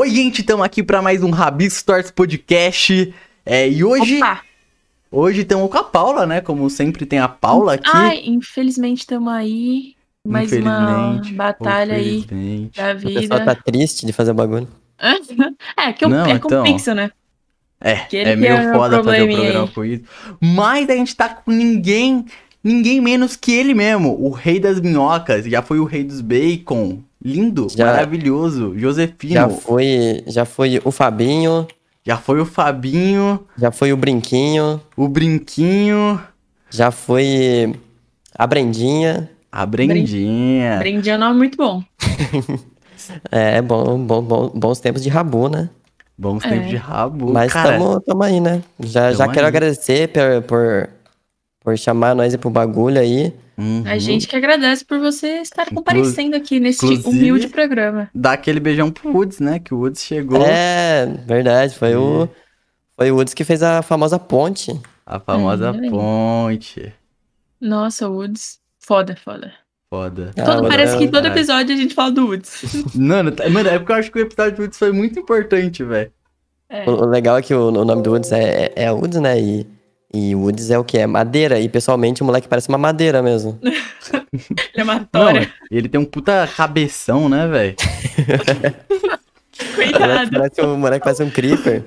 Oi, gente, estamos aqui para mais um Rabis Stories Podcast. É, e hoje. Opa! Hoje estamos com a Paula, né? Como sempre tem a Paula aqui. Ai, infelizmente estamos aí. Mais uma batalha aí infelizmente. da O pessoal vida. tá triste de fazer bagulho. É, que eu, Não, é então. compensa, né? É, é meio é foda fazer o programa aí. com isso. Mas a gente tá com ninguém, ninguém menos que ele mesmo, o rei das minhocas. Já foi o rei dos bacon. Lindo, Já- maravilhoso, Josefino. Já foi, já foi o Fabinho, Já foi o Fabinho, já foi o Brinquinho, o Brinquinho, já foi a Brendinha. a Brendinha. Brendi é um nome muito bom. É, é bom, bom, bom- bons tempos de Rabu, né? Bons É. tempos de rabo. Mas tamo aí, né? Já, já quero aí. agradecer por, por, por chamar nós pro bagulho aí. Uhum. A gente que agradece por você estar comparecendo aqui neste inclusive- humilde programa. Dá aquele beijão pro Woods, né? Que o Woods chegou. É, verdade, foi o, foi o Woods que fez a famosa ponte. A famosa Ai. ponte. Nossa, Woods. Foda, foda. Foda. Ah, Todo, parece é- que todo caralho. episódio a gente fala do Woods. Mano, tá- mano, é porque eu acho que o episódio do Woods foi muito importante, velho. É. O, o legal é que o, o nome do Woods é, é, é Woods, né? E, e Woods é o que? É madeira. E pessoalmente o moleque parece uma madeira mesmo. Ele é uma Não, tora. ele tem um puta cabeção, né, velho? O moleque Coitado. parece um, o moleque parece um creeper.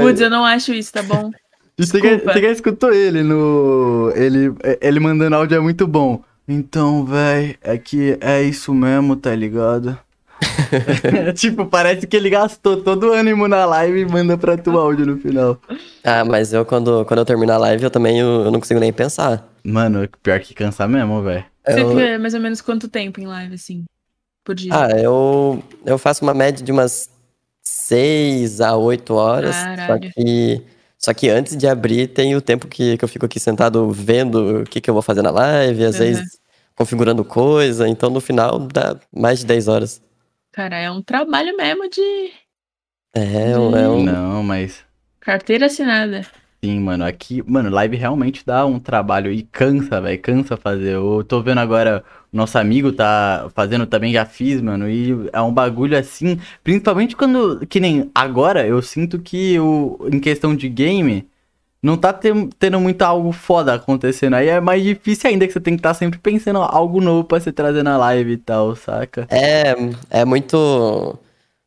Woods, eu não acho isso, tá bom? Você já, Desculpa. você já escutou ele no. Ele, ele mandando áudio é muito bom. Então, véi, é que é isso mesmo, tá ligado? tipo, parece que ele gastou todo o ânimo na live e manda pra tu áudio no final. Ah, mas eu quando, quando eu terminar a live, eu também eu, eu não consigo nem pensar. Mano, pior que cansa mesmo, velho. Você Eu- fica mais ou menos quanto tempo em live, assim? Por dia? Ah, eu, eu faço uma média de umas 6 a 8 horas. Só Caralho. que, só que antes de abrir, tem o tempo que, que eu fico aqui sentado vendo o que, que eu vou fazer na live, às Uhum. vezes configurando coisa. Então no final dá mais de 10 horas. Cara, é um trabalho mesmo de É, é um- é um, Não, mas. carteira assinada. Sim, mano, aqui, mano, live realmente dá um trabalho e cansa, velho, cansa fazer. Eu tô vendo agora, o nosso amigo tá fazendo também, já fiz, mano, e é um bagulho assim, principalmente quando, que nem agora, eu sinto que o, em questão de game, não tá tendo muito algo foda acontecendo. Aí é mais difícil ainda que você tem que estar sempre pensando algo novo pra você trazer na live e tal, saca? É, é muito.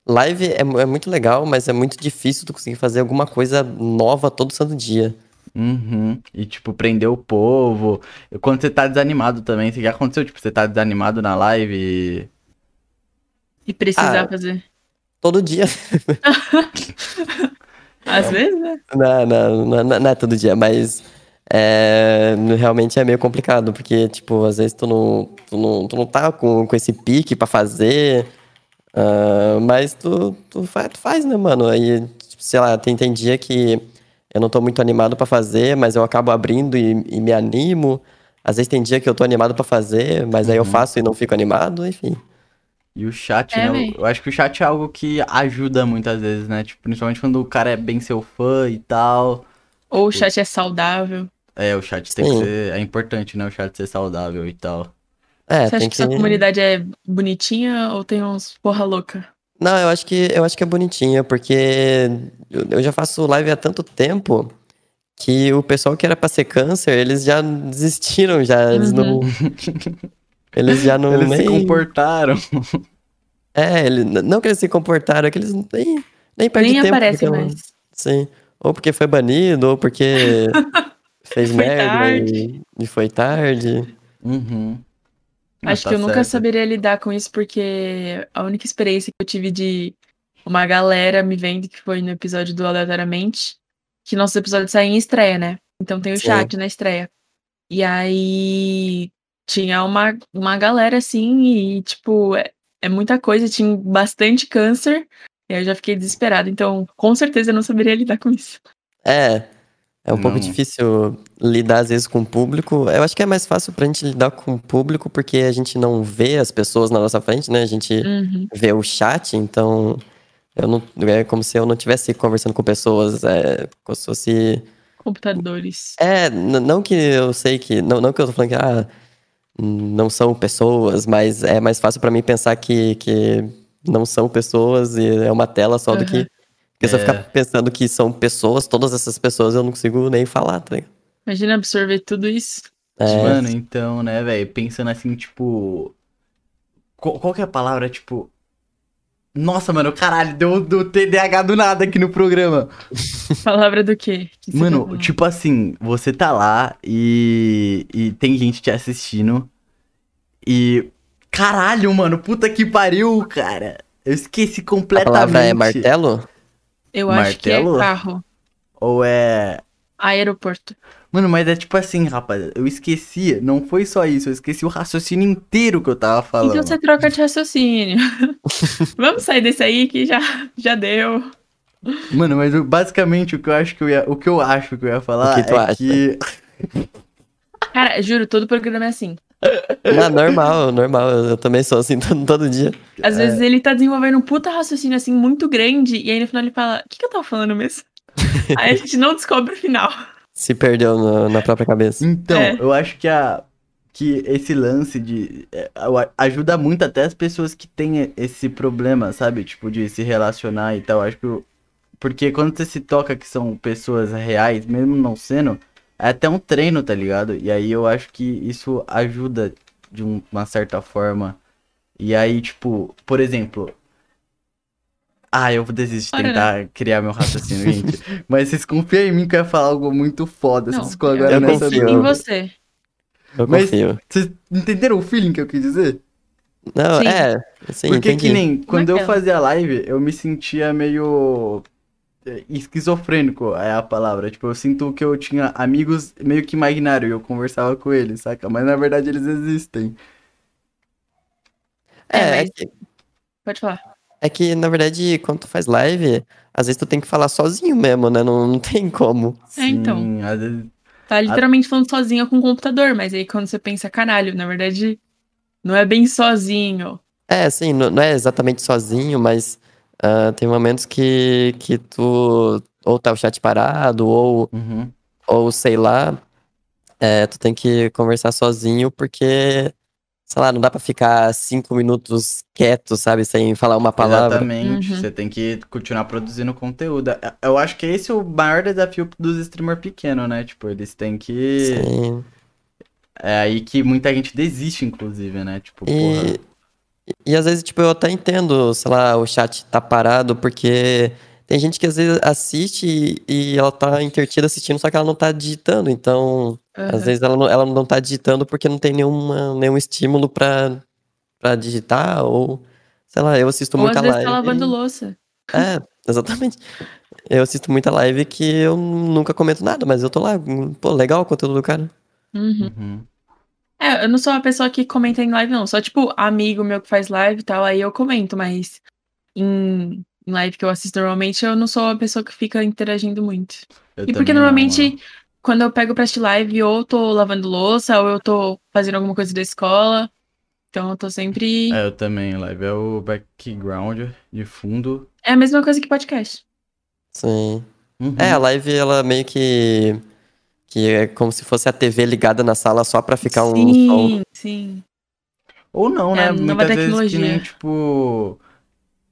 Live é, é muito legal, mas é muito difícil tu conseguir fazer alguma coisa nova todo santo dia. Uhum. E, tipo, prender o povo. Quando você tá desanimado também, se já aconteceu, tipo, você tá desanimado na live e... E precisar Ah. fazer. Todo dia. Às vezes, né? Não, não, não, não- é todo dia, mas é, realmente é meio complicado, porque, tipo, às vezes tu não, tu não, tu não tá com, com esse pique pra fazer, ah, mas tu, tu, faz, tu faz, né, mano? Aí, tipo, sei lá, tem, tem dia que eu não tô muito animado pra fazer, mas eu acabo abrindo e, e me animo. Às vezes tem dia que eu tô animado pra fazer, mas aí eu Uhum. faço e não fico animado, enfim. E o chat, É, né? véi. Eu, eu acho que o chat é algo que ajuda muitas vezes, né? Tipo, principalmente quando o cara é bem seu fã e tal. Ou o chat é saudável. É, o chat tem que Sim. ser. É importante, né? O chat ser saudável e tal. É, Você acha tem que sua comunidade é bonitinha ou tem uns porra louca? Não, eu acho que eu acho que é bonitinha, porque eu, eu já faço live há tanto tempo que o pessoal que era pra ser câncer, eles já desistiram, já eles não eles já não Eles nem se comportaram. É, ele, não que eles se comportaram, é que eles nem nem perdem Nem tempo aparece porque eu- mais. Sim, ou porque foi banido, ou porque fez Foi merda e, e foi tarde. Uhum. Ah, Acho tá que eu nunca certo. saberia lidar com isso, porque a única experiência que eu tive de uma galera me vendo, que foi no episódio do Aleatoriamente, que nossos episódios saem em estreia, né? Então tem o Sim. chat na estreia. E aí tinha uma, uma galera assim, e tipo, é, é muita coisa, tinha bastante câncer, e aí eu já fiquei desesperada. Então, com certeza eu não saberia lidar com isso. É, é um pouco Não. difícil lidar às vezes com o público. Eu acho que é mais fácil pra gente lidar com o público porque a gente não vê as pessoas na nossa frente, né? A gente Uhum. vê o chat, então eu não, é como se eu não estivesse conversando com pessoas, é como se fosse Computadores. É, não que eu sei que. Não, não que eu tô falando que ah, não são pessoas, mas é mais fácil pra mim pensar que, que não são pessoas e é uma tela só do que. Porque se eu É. ficar pensando que são pessoas, todas essas pessoas eu não consigo nem falar, tá ligado? Imagina absorver tudo isso. É, Mano, então, né, velho, pensando assim, tipo. Qual, qual que é a palavra, tipo. Nossa, mano, caralho, deu do TDAH do nada aqui no programa. Palavra do quê? Que tá Mano, falando? tipo assim, você tá lá e, e tem gente te assistindo e. Caralho, mano, puta que pariu, cara. Eu esqueci a completamente. palavra é martelo? Eu acho que é martelo? carro. Ou é. Aeroporto. Mano, mas é tipo assim, rapaz, eu esqueci, não foi só isso, eu esqueci o raciocínio inteiro que eu tava falando. Então você troca de raciocínio. Vamos sair desse aí que já, já deu. Mano, mas eu- basicamente o que eu acho que eu ia, o que eu acho que eu ia falar O que tu é acha? que Cara, juro, todo programa é assim. Não, normal, normal. Eu, também sou assim todo, todo dia. Às vezes ele tá desenvolvendo um puta raciocínio assim muito grande, e aí no final ele fala: O que, que eu tava falando mesmo? aí a gente não descobre o final. Se perdeu no- na própria cabeça. então, É. eu acho que a que esse lance de é, ajuda muito até as pessoas que têm esse problema, sabe? Tipo de se relacionar e tal. Acho que porque quando você se toca que são pessoas reais, mesmo não sendo, é até um treino, tá ligado? E aí eu acho que isso ajuda de um- uma certa forma. E aí, tipo, por exemplo. Ah, eu vou desistir de tentar criar meu raciocínio, gente. Mas vocês confiam em mim que eu ia falar algo muito foda. Não, Vocês ficam agora eu nessa confio. confio em dúvida. você. Eu Mas- confio. Vocês entenderam o feeling que eu quis dizer? Não, Sim. é. Sim, Porque entendi. que nem quando eu Naquela. fazia live, eu me sentia meio é, esquizofrênico, é a palavra. Tipo, eu sinto que eu tinha amigos meio que imaginários e eu conversava com eles, saca? Mas na verdade eles existem. É, É, é, mas- que, Pode falar. É que, na verdade, quando tu faz live, às vezes tu tem que falar sozinho mesmo, né? Não, não tem como. É, então. Sim, vezes. Tá literalmente falando sozinho com o computador, mas aí quando você pensa, caralho, na verdade, não é bem sozinho. É, assim, não, não é exatamente sozinho, mas ah, tem momentos que, que tu ou tá o chat parado, ou, Uhum. ou sei lá, é, tu tem que conversar sozinho, porque, sei lá, não dá pra ficar cinco minutos quieto, sabe, sem falar uma palavra. Exatamente. Uhum. Você tem que continuar produzindo conteúdo. É- Eu acho que esse é o maior desafio dos streamers pequenos, né? Tipo, eles têm que. Sim. É aí que muita gente desiste, inclusive, né? Tipo, porra. E, e às vezes, tipo, eu até entendo, sei lá, o chat tá parado, porque tem gente que às vezes assiste e, e ela tá intertida assistindo, só que ela não tá digitando. Então, Aham. às vezes ela não, ela não tá digitando porque não tem nenhuma, nenhum estímulo pra, pra digitar, ou sei lá, eu assisto Ou às muita vezes live. tá lavando louça. É, exatamente. Eu assisto muita live que eu nunca comento nada, mas eu tô lá, pô, legal o conteúdo do cara. Uhum. Uhum. É, eu não sou uma pessoa que comenta em live, não. Só, tipo, amigo meu que faz live e tal, aí eu comento, mas em, em live que eu assisto normalmente, eu não sou uma pessoa que fica interagindo muito. Eu E porque não, normalmente, mano. quando eu pego pra assistir live, ou eu tô lavando louça, ou eu tô fazendo alguma coisa da escola. Então eu tô sempre. É, eu também. Live é o background de fundo. É a mesma coisa que podcast. Sim. Uhum. É, a live, ela meio que. Que é como se fosse a TV ligada na sala só pra ficar um som. sim, sim. Ou não, É né? nova Muitas vezes que tecnologia. nem, tipo.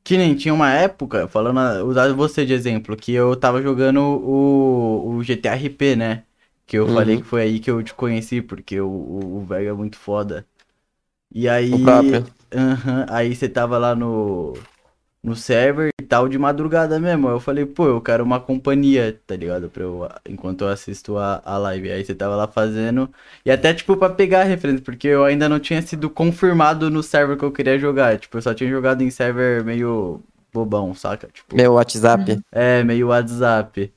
Que nem tinha uma época, falando, a- usar você de exemplo, que eu tava jogando o, o GTA RP, né? Que eu Uhum. falei que foi aí que eu te conheci, porque o, o, o velho é muito foda. E aí. O próprio. Aham, aí você tava lá no, no server e tal, de madrugada mesmo. Aí eu falei, pô, eu quero uma companhia, tá ligado? Pra eu, enquanto eu assisto a, a live. Aí você tava lá fazendo. E até, tipo, pra pegar a referência, porque eu ainda não tinha sido confirmado no server que eu queria jogar. Tipo, eu só tinha jogado em server meio bobão, saca? Tipo, Meu WhatsApp. Uhum. é, meio WhatsApp.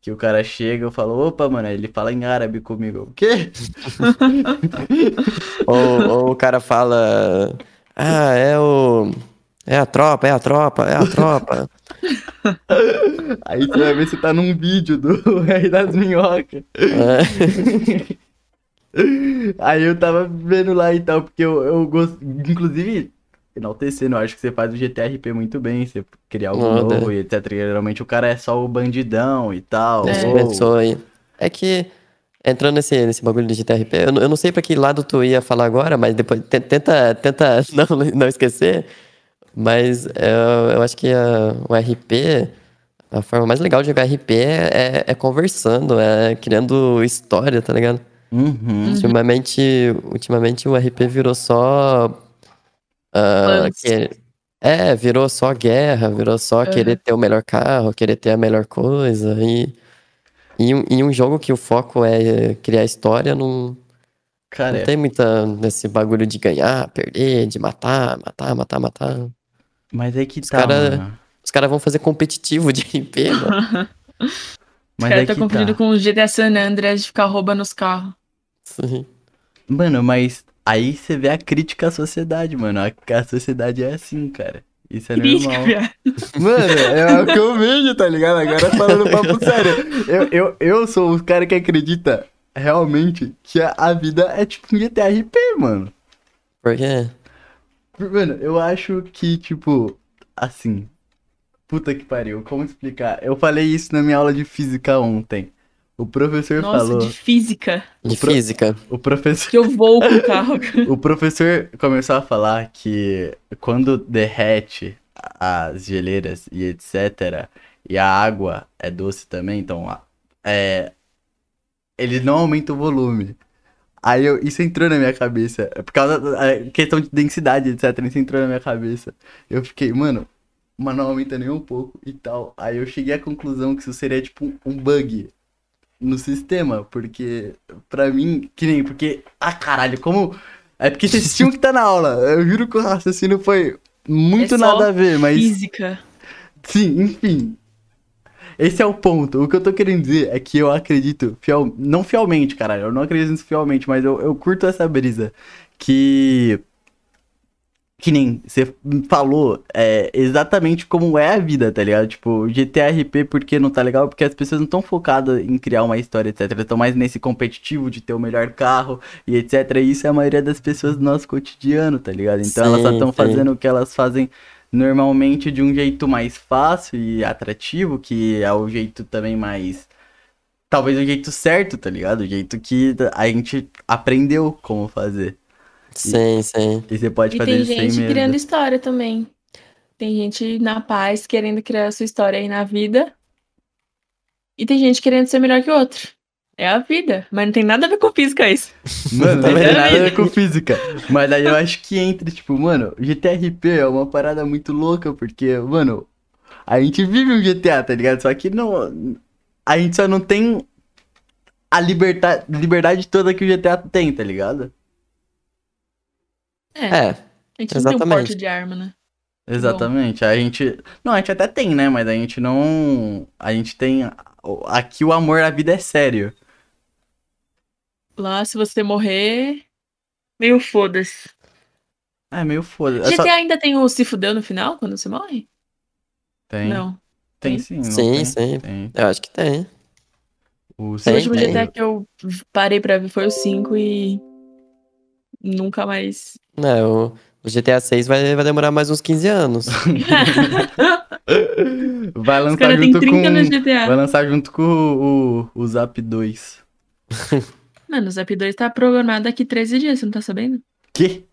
Que o cara chega, eu falo, opa, mano, ele fala em árabe comigo. O quê? ou, ou o cara fala. Ah, é o. É a tropa, é a tropa, é a tropa. Aí você vai ver se tá num vídeo do Rei das Minhocas. É. Aí eu tava vendo lá e tal, porque eu, eu gosto. Inclusive, enaltecendo, eu acho que você faz o GTRP muito bem, você criar algo Ah, novo e etc. Geralmente o cara é só o bandidão e tal. É. ou- abençoe. É que, entrando nesse, nesse bagulho de GTRP, eu, não- eu não sei pra que lado tu ia falar agora, mas depois te- tenta, tenta não, não esquecer. Mas eu, eu acho que a- o RP, a forma mais legal de jogar RP é, é conversando, é criando história, tá ligado? Uhum. Ultimamente, ultimamente o RP virou só. que- é, virou só guerra, virou só Aham. querer ter o melhor carro, querer ter a melhor coisa. E, e, um- e um jogo que o foco é criar história, não, Cara, não tem muita nesse bagulho de ganhar, perder, de matar, matar, matar, matar. Mas é que Os tá, cara- mano. Os caras vão fazer competitivo de RP, mano. Os caras é tá confundindo tá. com o GTA San Andreas de ficar roubando os carros. Sim. Mano, mas aí você vê a crítica à sociedade, mano. A, a sociedade é assim, cara. Isso é Crítica, normal. viado. Mano, é o que eu vejo, tá ligado? Agora falando papo sério. Eu, eu, eu sou o cara que acredita realmente que a, a vida é tipo um GTA RP, mano. Por quê? Mano, eu acho que, tipo, assim. Puta que pariu, como explicar? Eu falei isso na minha aula de física ontem. O professor Nossa, falou. de física. De pro- física. O professor. Que eu vou com o carro. O professor começou a falar que quando derrete as geleiras e etc, e a água é doce também, então é, ele não aumenta o volume. Aí eu- isso entrou na minha cabeça, por causa da a questão de densidade, etc, isso entrou na minha cabeça. Eu fiquei, mano, mas não aumenta nem um pouco e tal. Aí eu cheguei à conclusão que isso seria tipo um- bug no sistema, porque pra mim, que nem, porque, ah caralho, como. É porque vocês tinham que estar na aula. Eu juro que o raciocínio foi muito É nada a ver, mas. Física. Sim, enfim. Esse é o ponto. O que eu tô querendo dizer é que eu acredito fiel, não fielmente, caralho. Eu não acredito nisso fielmente, mas eu, eu curto essa brisa que que nem você falou, é exatamente como é a vida, tá ligado? Tipo, GTA RP porque não tá legal? Porque as pessoas não estão focadas em criar uma história, etc. Estão mais nesse competitivo de ter o melhor carro e etc. E isso é a maioria das pessoas do nosso cotidiano, tá ligado? Então elas só Sim, estão sim. fazendo o que elas fazem normalmente de um jeito mais fácil e atrativo, que é o jeito também mais. Talvez o jeito certo, tá ligado? O jeito que a gente aprendeu como fazer. Sim, sim. E você pode E fazer tem isso sem gente criando história também. Tem gente na paz querendo criar a sua história aí na vida. E tem gente querendo ser melhor que o outro. É a vida. Mas não tem nada a ver com física isso. Mano, não tem vendo? nada a ver com física. Mas aí eu acho que entre, tipo, mano, GTRP é uma parada muito louca, porque, mano, a gente vive um GTA, tá ligado? Só que não. A gente só não tem a liberdade, liberdade toda que o GTA tem, tá ligado? É. É, a gente não tem um exatamente. porte de arma, né? Exatamente. A gente. Não, a gente até tem, né? Mas a gente não. A gente tem. Aqui o amor à vida é sério. Lá, se você morrer. Meio foda-se. É meio foda. É GTA só- ainda tem o se fudeu no final, quando você morre? Tem. Não. Tem Tem? sim. não Sim, tem? sim. Tem. eu acho que tem. O O Tem, último tem. GTA que eu parei pra ver foi o 5 e. Nunca mais. É, o, o GTA 6 vai, vai demorar mais uns 15 anos. Vai Os lançar caras têm junto 30 com. no Vai lançar junto com o, o, o Zap 2. Mano, o Zap 2 tá programado daqui 13 dias, você não tá sabendo? Que?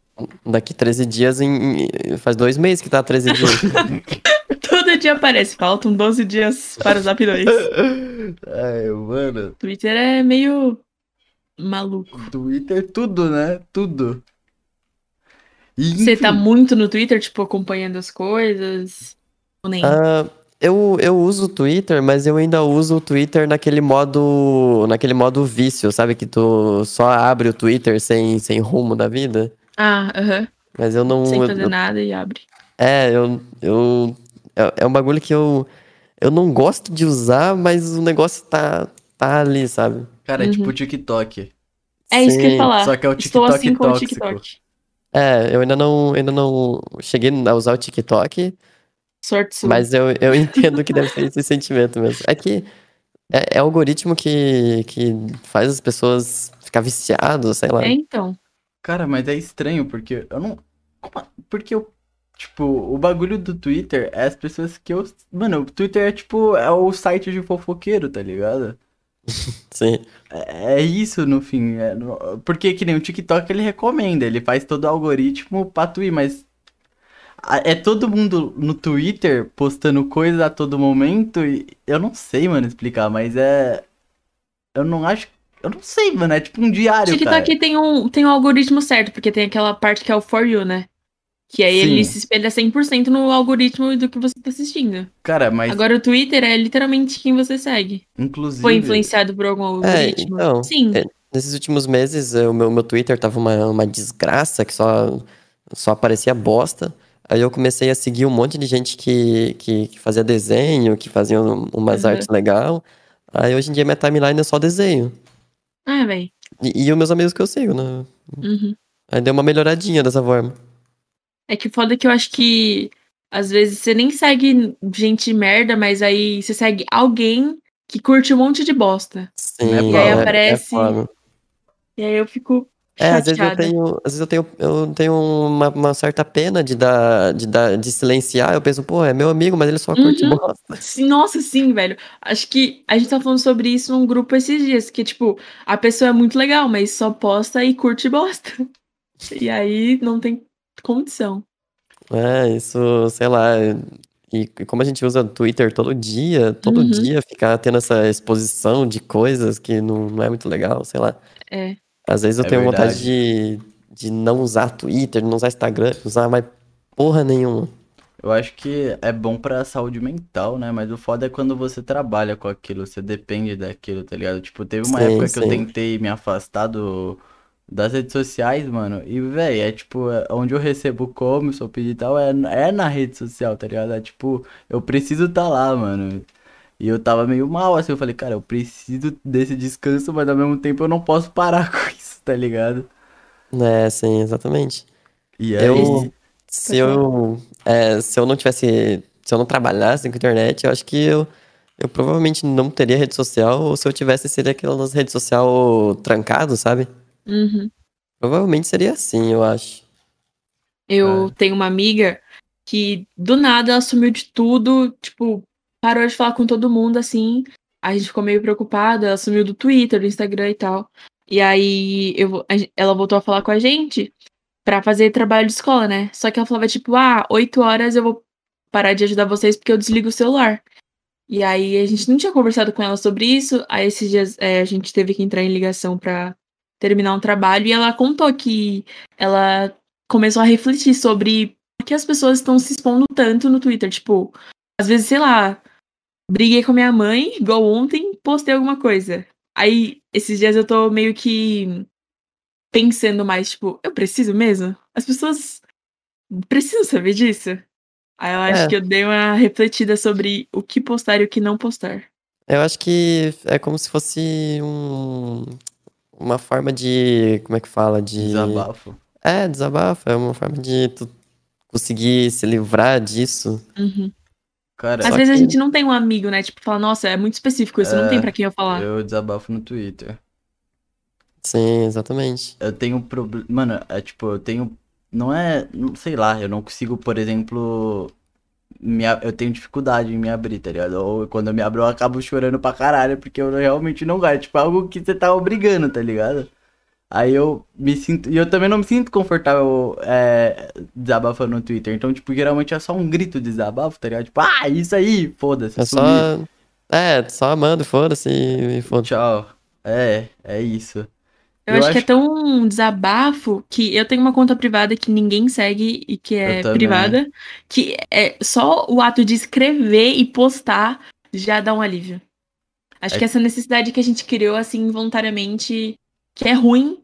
Daqui 13 dias, em, faz dois meses que tá 13 dias. Todo dia aparece, faltam 12 dias para o Zap 2. Ai, mano. Twitter é meio maluco. Twitter, tudo, né? Tudo. E, Você tá muito no Twitter, tipo, acompanhando as coisas? Ou nem? Ah, eu, eu uso o Twitter, mas eu ainda uso o Twitter naquele modo. naquele modo vício, sabe? Que tu só abre o Twitter sem, sem rumo da vida. Ah, aham. Mas eu não. Sem fazer eu- nada e abre. é, eu. eu é, é um bagulho que eu. Eu não gosto de usar, mas o negócio tá, tá ali, sabe? Cara, é Uhum. tipo o TikTok. É isso que eu ia Sim. falar. Só que é o Estou TikTok assim com o tóxico. TikTok. É, eu ainda não, ainda não cheguei a usar o TikTok, Sorte sua. mas eu, eu entendo que deve ser esse sentimento mesmo. É que é, é algoritmo que, que faz as pessoas ficar viciadas, sei lá. É, então. Cara, mas é estranho, porque eu não. Porque eu. Tipo, o bagulho do Twitter é as pessoas que eu. Mano, o Twitter é tipo. É o site de fofoqueiro, tá ligado? Sim. É é isso no fim. é no- Porque que nem o TikTok ele recomenda, ele faz todo o algoritmo pra tu ir, mas. É todo mundo no Twitter postando coisas a todo momento e eu não sei, mano, explicar, mas é. Eu não acho. Eu não sei, mano, é tipo um diário, cara. TikTok tem um, tem um algoritmo certo, porque tem aquela parte que é o For You, né? Que aí ele Sim. se espelha 100% no algoritmo do que você tá assistindo. Cara, mas Agora o Twitter é literalmente quem você segue. inclusive. Foi influenciado por algum algoritmo? então, Sim. é- Nesses últimos meses, o meu, meu Twitter tava uma, uma desgraça, que só, só aparecia bosta. Aí eu comecei a seguir um monte de gente que, que, que fazia desenho, que fazia um- umas Uhum. artes legal. Aí hoje em dia minha timeline é só desenho. Ah, velho. E, e os meus amigos que eu sigo, né? Uhum. Aí deu uma melhoradinha dessa forma. É que foda que eu acho que às vezes você nem segue gente merda, mas aí você segue alguém que curte um monte de bosta. Sim, E aí é- é aparece foda. E aí eu fico É, às vezes eu tenho, às vezes eu tenho, eu tenho uma, uma certa pena de dar, de dar, de silenciar. Eu penso, pô, é meu amigo, mas ele só curte Uhum. bosta. Nossa, sim, velho. Acho que a gente tá falando sobre isso num grupo esses dias, que, tipo, a pessoa é muito legal, mas só posta e curte bosta. E aí não tem condição. É, isso, sei lá. E, como a gente usa Twitter todo dia, todo Uhum. dia ficar tendo essa exposição de coisas que não, não é muito legal, sei lá. É. Às vezes eu É tenho verdade. vontade de, de não usar Twitter, não usar Instagram, usar mais porra nenhuma. Eu acho que é bom pra saúde mental, né? Mas o foda é quando você trabalha com aquilo, você depende daquilo, tá ligado? Tipo, teve uma Sim, época que eu sim. tentei me afastar do, das redes sociais, mano. E, véi, é tipo, é onde eu recebo como, sou pedido e tal, é, é na rede social, tá ligado? É tipo, eu preciso tá lá, mano. E eu tava meio mal, assim, eu falei, cara, eu preciso desse descanso, mas ao mesmo tempo eu não posso parar com isso, tá ligado? É, sim, exatamente. E aí, Eu, se eu, é, se eu não tivesse, se eu não trabalhasse com internet, eu acho que eu, eu provavelmente não teria rede social, ou se eu tivesse, seria aquelas redes social trancado, sabe? Uhum. Provavelmente seria assim, eu acho. Eu É. tenho uma amiga que do nada ela sumiu de tudo, tipo, parou de falar com todo mundo assim. A gente ficou meio preocupado, ela sumiu do Twitter, do Instagram e tal. E aí eu, ela voltou a falar com a gente pra fazer trabalho de escola, né? Só que ela falava tipo, ah, oito horas eu vou parar de ajudar vocês porque eu desligo o celular. E aí a gente não tinha conversado com ela sobre isso. Aí esses dias é, a gente teve que entrar em ligação pra terminar um trabalho e ela contou que ela começou a refletir sobre por que as pessoas estão se expondo tanto no Twitter. Tipo, às vezes, sei lá, briguei com minha mãe, igual ontem, postei alguma coisa. Aí, esses dias eu tô meio que pensando mais, tipo, eu preciso mesmo? As pessoas precisam saber disso? Aí eu acho É. que eu dei uma refletida sobre o que postar e o que não postar. Eu acho que é como se fosse um, uma forma de, como é que fala, de... desabafo. É, desabafo, é uma forma de tu conseguir se livrar disso. Uhum. Cara, Às vezes a que- gente não tem um amigo, né? Tipo, fala, nossa, é muito específico isso, não É, tem pra quem eu falar. eu desabafo no Twitter. Sim, exatamente. Eu tenho problema. Mano, é tipo, eu tenho. Não é. não- Sei lá, eu não consigo, por exemplo. Me... a- Eu tenho dificuldade em me abrir, tá ligado? Ou quando eu me abro, eu acabo chorando pra caralho, porque eu realmente não gosto. Tipo, algo que você tá obrigando, tá ligado? Aí eu me sinto. E eu também não me sinto confortável é, desabafando no Twitter. Então, tipo, geralmente é só um grito de desabafo, tá ligado? Tipo, ah, isso aí, foda-se. É só. É, só manda, foda-se e foda-se. Tchau. É, é isso. Eu, Eu acho, que é acho- tão um desabafo que eu tenho uma conta privada que ninguém segue e que é privada, que é só o ato de escrever e postar já dá um alívio. Acho É- que essa necessidade que a gente criou assim involuntariamente, que é ruim,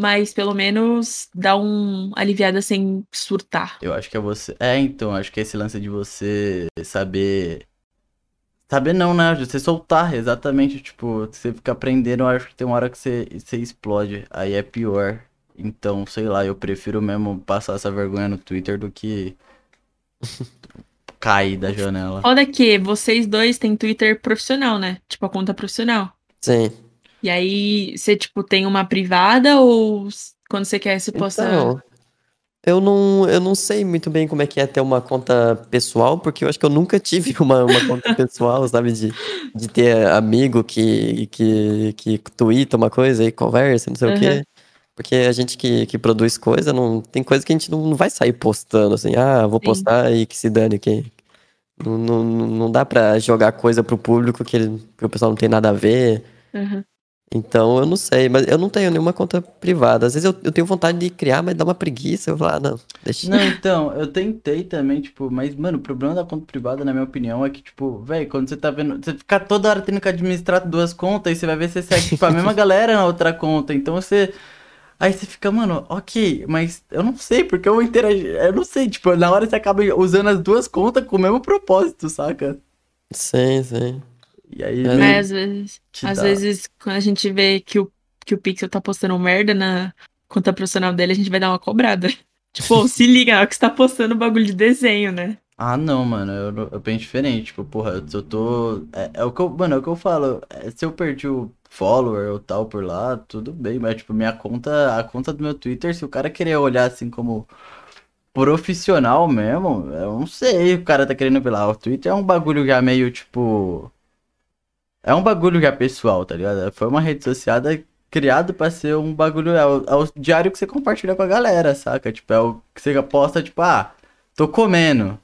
mas pelo menos dá um aliviada sem surtar. Eu acho que é você. É, então, acho que é esse lance de você saber. Saber não, né? De Você soltar, exatamente. Tipo, você fica aprendendo, eu acho que tem uma hora que você, você explode. Aí é pior. Então, sei lá, eu prefiro mesmo passar essa vergonha no Twitter do que cair da janela. Foda que vocês dois têm Twitter profissional, né? Tipo, a conta profissional. Sim. E aí, você, tipo, tem uma privada ou quando você quer se postar? Então, eu não, eu não sei muito bem como é que é ter uma conta pessoal, porque eu acho que eu nunca tive uma, uma conta pessoal, sabe? De, de ter amigo que, que, que twitta uma coisa e conversa, não sei o quê. Porque a gente que, que produz coisa, não, tem coisa que a gente não, não vai sair postando assim, ah, vou Sim. postar e que se dane quem. Não, não, não dá pra jogar coisa pro público que, ele- que o pessoal não tem nada a ver. Aham. Então eu não sei, mas eu não tenho nenhuma conta privada. Às vezes eu, eu tenho vontade de criar, mas dá uma preguiça. Eu falo, ah, não, deixa. Não, então, eu tentei também, tipo, mas, mano, o problema da conta privada, na minha opinião, é que, tipo, velho, quando você tá vendo. Você fica toda hora tendo que administrar duas contas, e você vai ver se você segue, tipo, a mesma galera na outra conta. Então você. Aí você fica, mano, ok, mas eu não sei, porque eu vou interagir. Eu não sei, tipo, na hora você acaba usando as duas contas com o mesmo propósito, saca? Sim, sim. E aí. É. Mas às vezes, às dá- vezes, quando a gente vê que o, que o Pixel tá postando merda na conta profissional dele, a gente vai dar uma cobrada. Tipo, se liga, é que você tá postando bagulho de desenho, né? Ah, não, mano, eu, eu penso diferente. Tipo, porra, eu, eu tô. É, é o que eu. Mano, é o que eu falo. é, se eu perdi o follower ou tal por lá, tudo bem. Mas, tipo, minha conta. A conta do meu Twitter, se o cara querer olhar assim como profissional mesmo, eu não sei. O cara tá querendo ver lá. O Twitter é um bagulho já meio, tipo. É um bagulho já pessoal, tá ligado? Foi uma rede social criado pra ser um bagulho. É o, é o diário que você compartilha com a galera, saca? Tipo, é o que você posta, tipo, ah, tô comendo.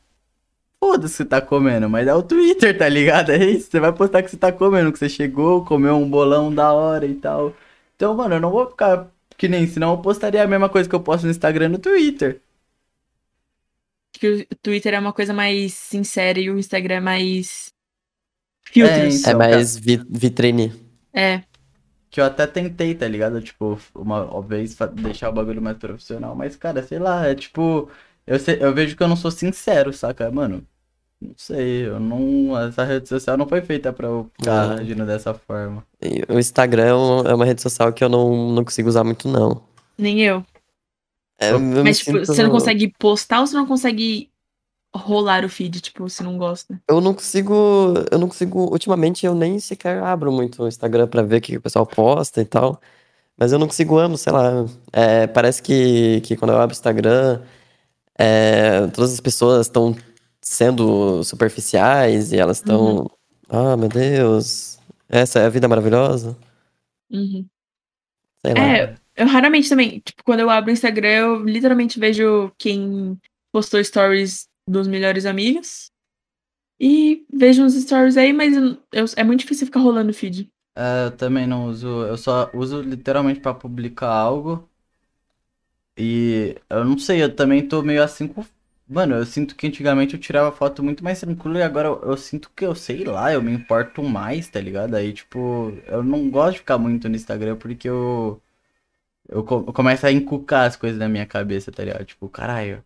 Foda-se que tá comendo, mas é o Twitter, tá ligado? É isso, você vai postar que você tá comendo, que você chegou, comeu um bolão da hora e tal. Então, mano, eu não vou ficar que nem, senão eu postaria a mesma coisa que eu posto no Instagram no Twitter. Que o Twitter é uma coisa mais sincera e o Instagram é mais filtros. É Então, mais vi- vitrine. É, Que eu até tentei, tá ligado? Tipo, uma, uma vez deixar o bagulho mais profissional, mas, cara, sei lá, é tipo. Eu, sei- eu vejo que eu não sou sincero, saca? Mano, não sei, eu não. Essa rede social não foi feita pra eu ficar Não. agindo dessa forma. E o Instagram é é uma rede social que eu não, não consigo usar muito, não. nem eu. É, eu Mas, tipo, sinto- você não consegue postar ou você não consegue rolar o feed, tipo, se não gosta? Eu não consigo. Eu não consigo. Ultimamente eu nem sequer abro muito o Instagram pra ver o que o pessoal posta e tal. Mas eu não consigo amo, sei lá. É, parece que, que quando eu abro o Instagram, é, todas as pessoas estão sendo superficiais e elas estão. Ah, meu Deus. Essa é a vida maravilhosa? Uhum. Sei lá. É, eu raramente também, tipo, quando eu abro o Instagram, eu literalmente vejo quem postou stories dos melhores amigos. E vejo uns stories aí, mas eu- eu- é muito difícil ficar rolando feed. É, eu também não uso, eu só uso literalmente pra publicar algo. E eu não sei, eu também tô meio assim com. Mano, eu sinto que antigamente eu tirava foto muito mais tranquilo e agora eu, eu sinto que eu sei lá, eu me importo mais, tá ligado? Aí, tipo, eu não gosto de ficar muito no Instagram porque eu. Eu começo a encucar as coisas na minha cabeça, tá ligado? Tipo, caralho,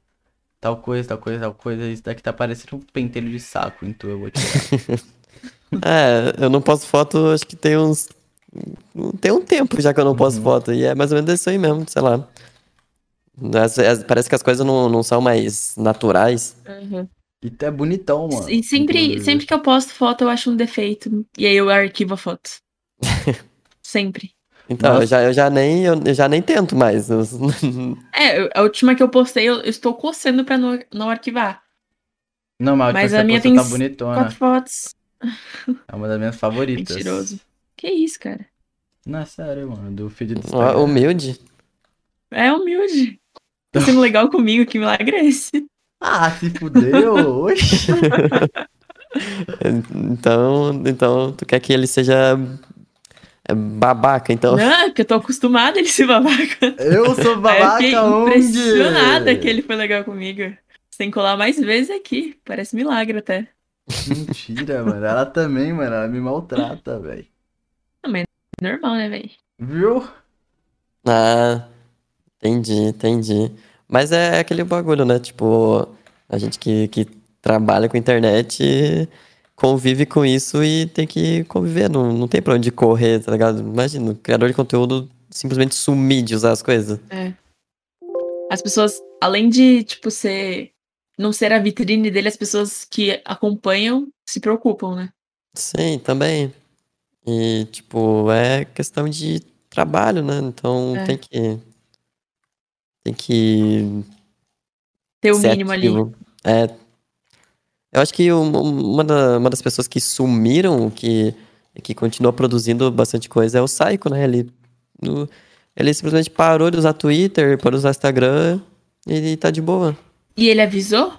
tal coisa, tal coisa, tal coisa, isso daqui tá parecendo um pentelho de saco, então eu vou tirar. É, eu não posto foto, acho que tem uns. Tem um tempo já que eu não posto Uhum. foto. E é mais ou menos isso aí mesmo, sei lá. As- as- parece que as coisas não, não são mais naturais. E tu é bonitão, mano. E sempre, inclusive. sempre que eu posto foto, eu acho um defeito. E aí eu arquivo a foto. sempre. Então, Nossa. eu já, eu já nem, eu, eu já nem tento mais. É, a última que eu postei, eu, estou coçando pra não, não arquivar. Não, mas, Mas a essa minha tem tá bonitona. Quatro fotos. É uma das minhas favoritas. Mentiroso. Que isso, cara? Não, é sério, mano. Do feed do Instagram. humilde. É humilde. Tá sendo legal comigo, que milagre é esse? Ah, se fudeu! Oxi. Então, então, tu quer que ele seja babaca, então. Não, porque eu tô acostumada a ele ser babaca. Eu sou Aí eu babaca fiquei onde? impressionada que ele foi legal comigo. Sem colar mais vezes aqui. Parece milagre até. Mentira, mano. Ela também, mano. Ela me maltrata, velho. Normal, né, velho? Viu? Ah, entendi, entendi. Mas é aquele bagulho, né? Tipo, a gente que, que trabalha com internet convive com isso e tem que conviver. Não, não tem pra onde correr, tá ligado? Imagina, o criador de conteúdo simplesmente sumir de usar as coisas. As pessoas, além de, tipo, ser. Não ser a vitrine dele, as pessoas que acompanham se preocupam, né? Sim, também. E, tipo, é questão de trabalho, né? Então É. tem que. Tem que Ter o mínimo ali. ativo. É. Eu acho que um- uma, da- uma das pessoas que sumiram, que, que continua produzindo bastante coisa, é o Saiko, né? Ele, Ele simplesmente parou de usar Twitter, parou de usar Instagram e tá de boa. E ele avisou?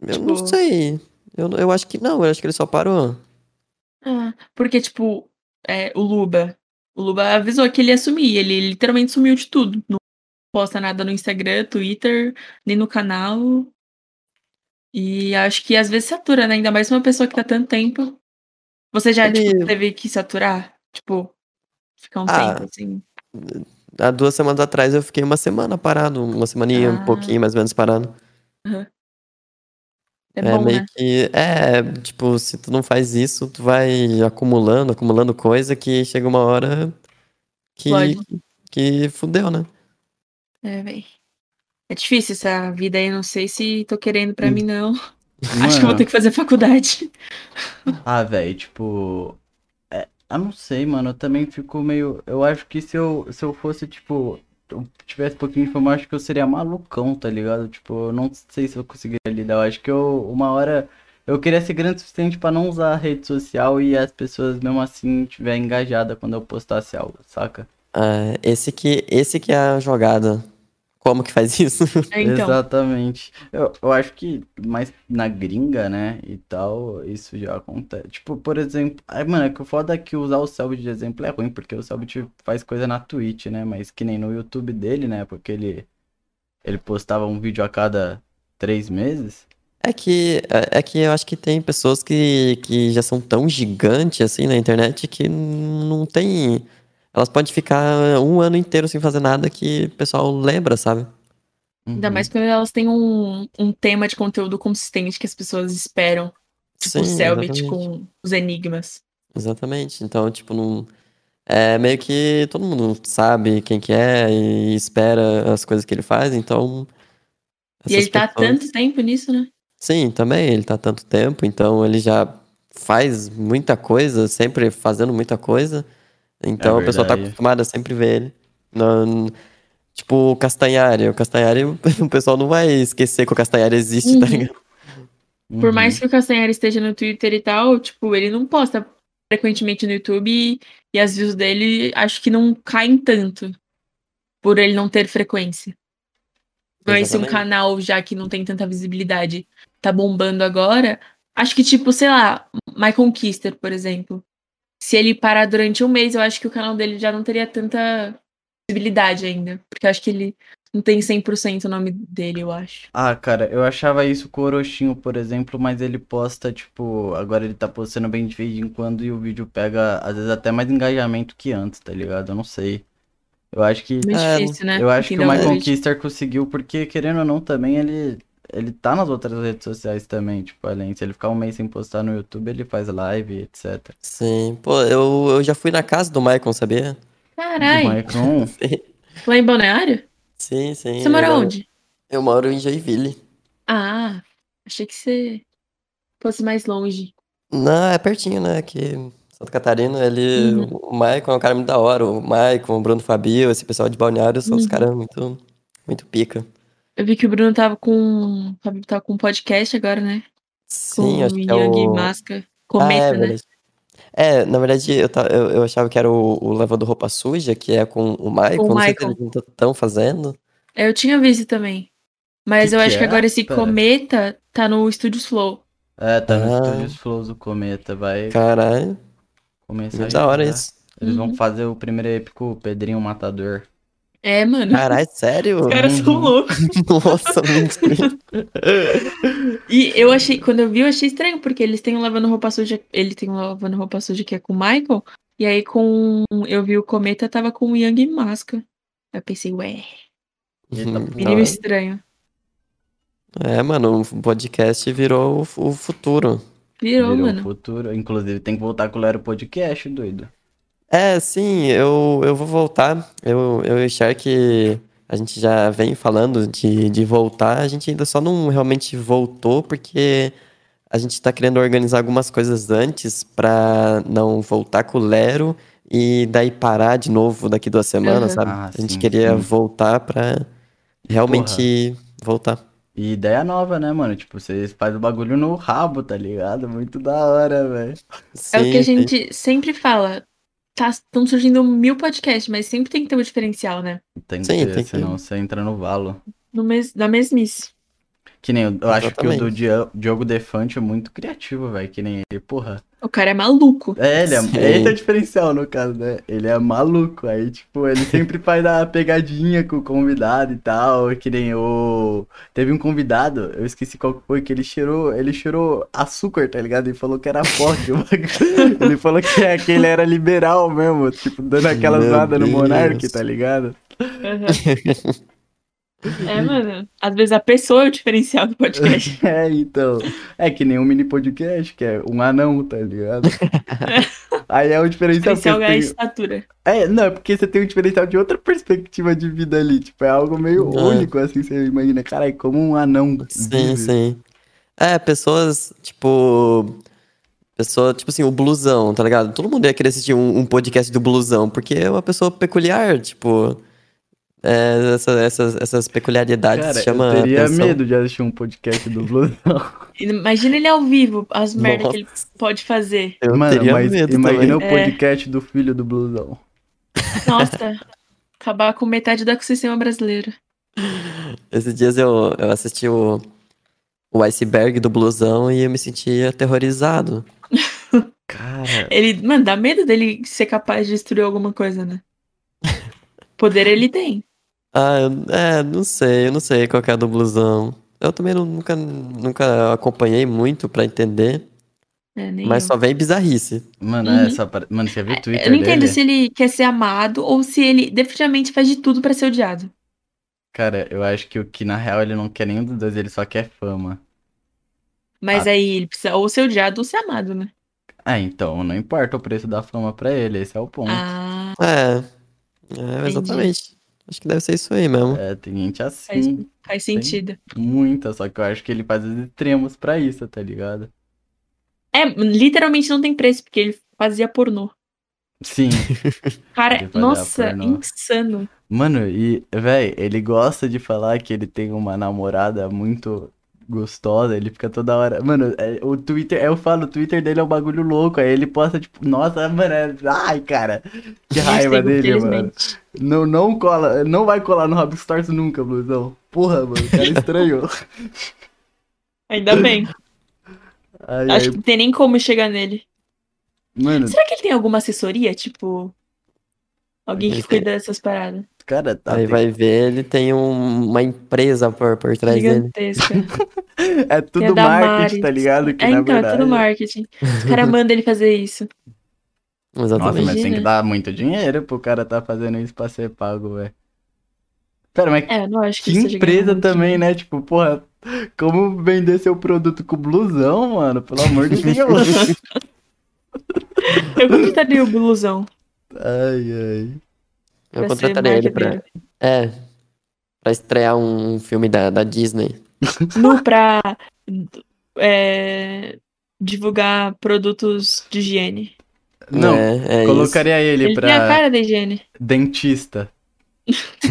Eu não Tipo- sei. Eu, eu acho que não, eu acho que ele só parou. Ah, porque, tipo, é, o Luba. O Luba avisou que ele ia sumir. Ele literalmente sumiu de tudo. Não posta nada no Instagram, Twitter, nem no canal. E acho que às vezes satura, né? Ainda mais uma pessoa que tá tanto tempo. Você já, Ele- tipo, teve que saturar? Tipo, ficar um Ah, tempo assim. Há duas semanas atrás eu fiquei uma semana parado, uma semaninha, um Ah. pouquinho mais ou menos parado. É, É bom, meio né? que. É, tipo, se tu não faz isso, tu vai acumulando, acumulando coisa que chega uma hora que, Pode. que fudeu, né? É, véi. É difícil essa vida aí, não sei se tô querendo pra Hum. mim, não. Acho que eu vou Mano, ter que fazer faculdade. Ah, velho, tipo. É, eu não sei, mano. Eu também fico meio. Eu acho que se eu, se eu fosse, tipo. Eu tivesse um pouquinho de fama, acho que eu seria malucão, tá ligado? Tipo, eu não sei se eu conseguiria lidar. Eu acho que eu, uma hora. Eu queria ser grande o suficiente pra não usar a rede social e as pessoas, mesmo assim, estiver engajada quando eu postasse algo, saca? Ah, esse que, esse que é a jogada. Como que faz isso? É, então. Exatamente. Eu, eu acho que mais na gringa, né, e tal, isso já acontece. Tipo, por exemplo, ai, mano, é que o foda é que usar o Selbit de exemplo é ruim, porque o Selbit faz coisa na Twitch, né, mas que nem no YouTube dele, né, porque ele, ele postava um vídeo a cada três meses. É que, é é que eu acho que tem pessoas que, que já são tão gigantes assim na internet que não tem. Elas podem ficar um ano inteiro sem fazer nada que o pessoal lembra, sabe? Ainda Uhum. mais quando elas têm um, um tema de conteúdo consistente que as pessoas esperam. Tipo o Selbit com os enigmas. Exatamente. Então, tipo, não. É meio que todo mundo sabe quem que é e espera as coisas que ele faz, então. E ele tá pessoas- tanto tempo nisso, né? Sim, também, ele tá tanto tempo, então ele já faz muita coisa, sempre fazendo muita coisa. Então É a pessoa tá acostumada a sempre ver ele. Não- tipo o Castanhari. O Castanhari, o pessoal não vai esquecer que o Castanhari existe, tá Uhum. ligado? Por Uhum. mais que o Castanhari esteja no Twitter e tal, tipo, ele não posta frequentemente no YouTube e, e as views dele acho que não caem tanto. Por ele não ter frequência. Mas se um canal, já que não tem tanta visibilidade, tá bombando agora, acho que, tipo, sei lá, Michael Kister, por exemplo. Se ele parar durante um mês, eu acho que o canal dele já não teria tanta visibilidade ainda. Porque eu acho que ele não tem 100% o nome dele, eu acho. Ah, cara, eu achava isso com o Orochinho, por exemplo, mas ele posta, tipo, agora ele tá postando bem de vez em quando e o vídeo pega, às vezes, até mais engajamento que antes, tá ligado? Eu não sei. Eu acho que. Muito É, difícil, né? Eu acho que o Michael algoritmo. Kister conseguiu, porque, querendo ou não, também ele. Ele tá nas outras redes sociais também, tipo, além, se ele ficar um mês sem postar no YouTube, ele faz live, etc. Sim. Pô, eu, eu já fui na casa do Michael, sabia? Do Caralho, Michael. lá em Balneário? Sim, sim. Você mora eu, onde? Eu moro em Joinville. Ah, achei que você fosse mais longe. Não, é pertinho, né? Aqui Santa Catarina, ele. Uhum. O Michael é um cara muito da hora. O Michael, o Bruno Fabio, esse pessoal de Balneário são os Uhum. caras muito, muito pica. Eu vi que o Bruno tava com. O Fábio tava com um podcast agora, né? Sim, com acho o que é o. Masca. Ah, Cometa, é, né? É, na verdade, eu, ta- eu, eu achava que era o, o Lavando Roupa Suja, que é com o Michael. O Não sei se Michael. eles não estão fazendo. É, Eu tinha visto também. Mas Que eu que acho que é? agora esse Pera. Cometa tá no Studios Flow. É, tá no Ah. Studios Flows do Cometa, vai Caralho, começar muito da hora jogar. isso. Eles vão Uhum. fazer o primeiro épico Pedrinho Matador. É, mano. Caralho, sério? Os caras são Uhum. loucos. Nossa, mentira. E eu achei, quando eu vi, eu achei estranho, porque eles têm um lavando roupa suja. Ele tem um lavando roupa suja que é com o Michael. E aí com. Eu vi o Cometa tava com o Young Masca. Aí eu pensei, ué, não. estranho. É, mano, o podcast virou o, o futuro. Virou, Virou o mano. futuro. Inclusive, tem que voltar com o Lero Podcast, doido. É, sim, eu, eu vou voltar. Eu, eu e o Shark, a gente já vem falando de, de voltar. A gente ainda só não realmente voltou porque a gente tá querendo organizar algumas coisas antes pra não voltar com o Lero e daí parar de novo daqui duas semanas, Uhum. sabe? Ah, a gente sim, queria sim. voltar pra realmente voltar. E ideia nova, né, mano? Tipo, vocês fazem o bagulho no rabo, tá ligado? Muito da hora, velho. É o que a gente sempre fala. Estão surgindo mil podcasts, mas sempre tem que ter um diferencial, né? Tem que Sim, ter, tem que- senão você entra no valo. No mes, da mesmice. Que nem, eu, eu acho que o do Exatamente. Diogo Defante é muito criativo, velho. Que nem ele, porra. O cara é maluco. É, ele é, Sim. esse é diferencial no caso, né? Ele é maluco. Aí, tipo, ele sempre faz a pegadinha com o convidado e tal. Que nem o. Teve um convidado, eu esqueci qual que foi, que ele cheirou, ele cheirou açúcar, tá ligado? Ele falou que era forte. ele falou que, é, que ele era liberal mesmo, tipo, dando aquela zoada no. Monark, tá ligado? É, mano. Às vezes a pessoa é o diferencial do podcast. É, então. É que nem um mini podcast, que é um anão, tá ligado? Aí é o diferencial que diferencial é a tem... estatura. É, não, é porque você tem um diferencial de outra perspectiva de vida ali. Tipo, é algo meio É. único, assim, você imagina. Caralho, como um anão. Sim, vive. sim. É, pessoas, tipo. Pessoa, tipo assim, o blusão, tá ligado? Todo mundo ia querer assistir um, um podcast do blusão, porque é uma pessoa peculiar, tipo. É, essa- essas, essas peculiaridades Cara, chamam eu teria atenção. medo de assistir um podcast do Blusão. Imagina ele ao vivo, as merdas que ele pode fazer. Eu Mano, teria mas medo imagina também. o É. podcast do filho do Blusão. Nossa, acabar com metade do ecossistema brasileiro. Esses dias eu, eu assisti o, o iceberg do blusão e eu me senti aterrorizado. Cara, Ele, mano, dá medo dele ser capaz de destruir alguma coisa, né? Poder ele tem. Ah, eu- é, não sei, eu não sei qual que é a do blusão. Eu também não- nunca, nunca acompanhei muito pra entender, É, nem mas eu. só vem bizarrice. mano, Uhum. é essa. par- Mano, você já viu o Twitter Eu não entendo dele? se ele quer ser amado ou se ele definitivamente faz de tudo pra ser odiado. Cara, eu acho que o que na real ele não quer nenhum dos dois, ele só quer fama. Mas Ah. aí ele precisa ou ser odiado ou ser amado, né? Ah, então, não importa o preço da fama pra ele, esse é o ponto. Ah, É, é, exatamente. Acho que deve ser isso aí mesmo. É, tem gente faz, assim, faz sentido. muita, só que eu acho que ele faz os extremos pra isso, tá ligado? É, literalmente não tem preço, porque ele fazia pornô. Sim. Cara, nossa, insano. Mano, e, véi, ele gosta de falar que ele tem uma namorada muito gostosa, ele fica toda hora. Mano, é, o Twitter, eu falo, o Twitter dele é um bagulho louco, aí ele posta, tipo, nossa, mano, é... ai, cara, que raiva dele, mano. Não, não cola, não vai colar no Rob Stars nunca, blusão. Porra, mano, o cara estranhou. Ainda bem. Ai, Acho ai, que não tem nem como chegar nele. mano, Será que ele tem alguma assessoria? Tipo, alguém que cuida dessas paradas? Cara, tá, Aí tem- vai ver, ele tem um- uma empresa por, por trás dele. Gigantesca. é tudo a marketing, Damares. tá ligado? Que É, então, é verdade... tudo marketing. Os caras mandam ele fazer isso. Nossa, Exatamente. mas tem que dar muito dinheiro pro cara tá fazendo isso pra ser pago, velho. Pera, mas É, não acho que, Que esteja empresa também, né? Tipo, porra, como vender seu produto com blusão, mano? Pelo amor de Deus. Eu contrataria o blusão. ai, ai. Eu pra contrataria ele pra, marqueteiro. é, pra estrear um filme da, da Disney. Nu pra é, divulgar produtos de higiene. Não, é, é colocaria ele, Ele tem a pra cara da higiene. dentista. isso.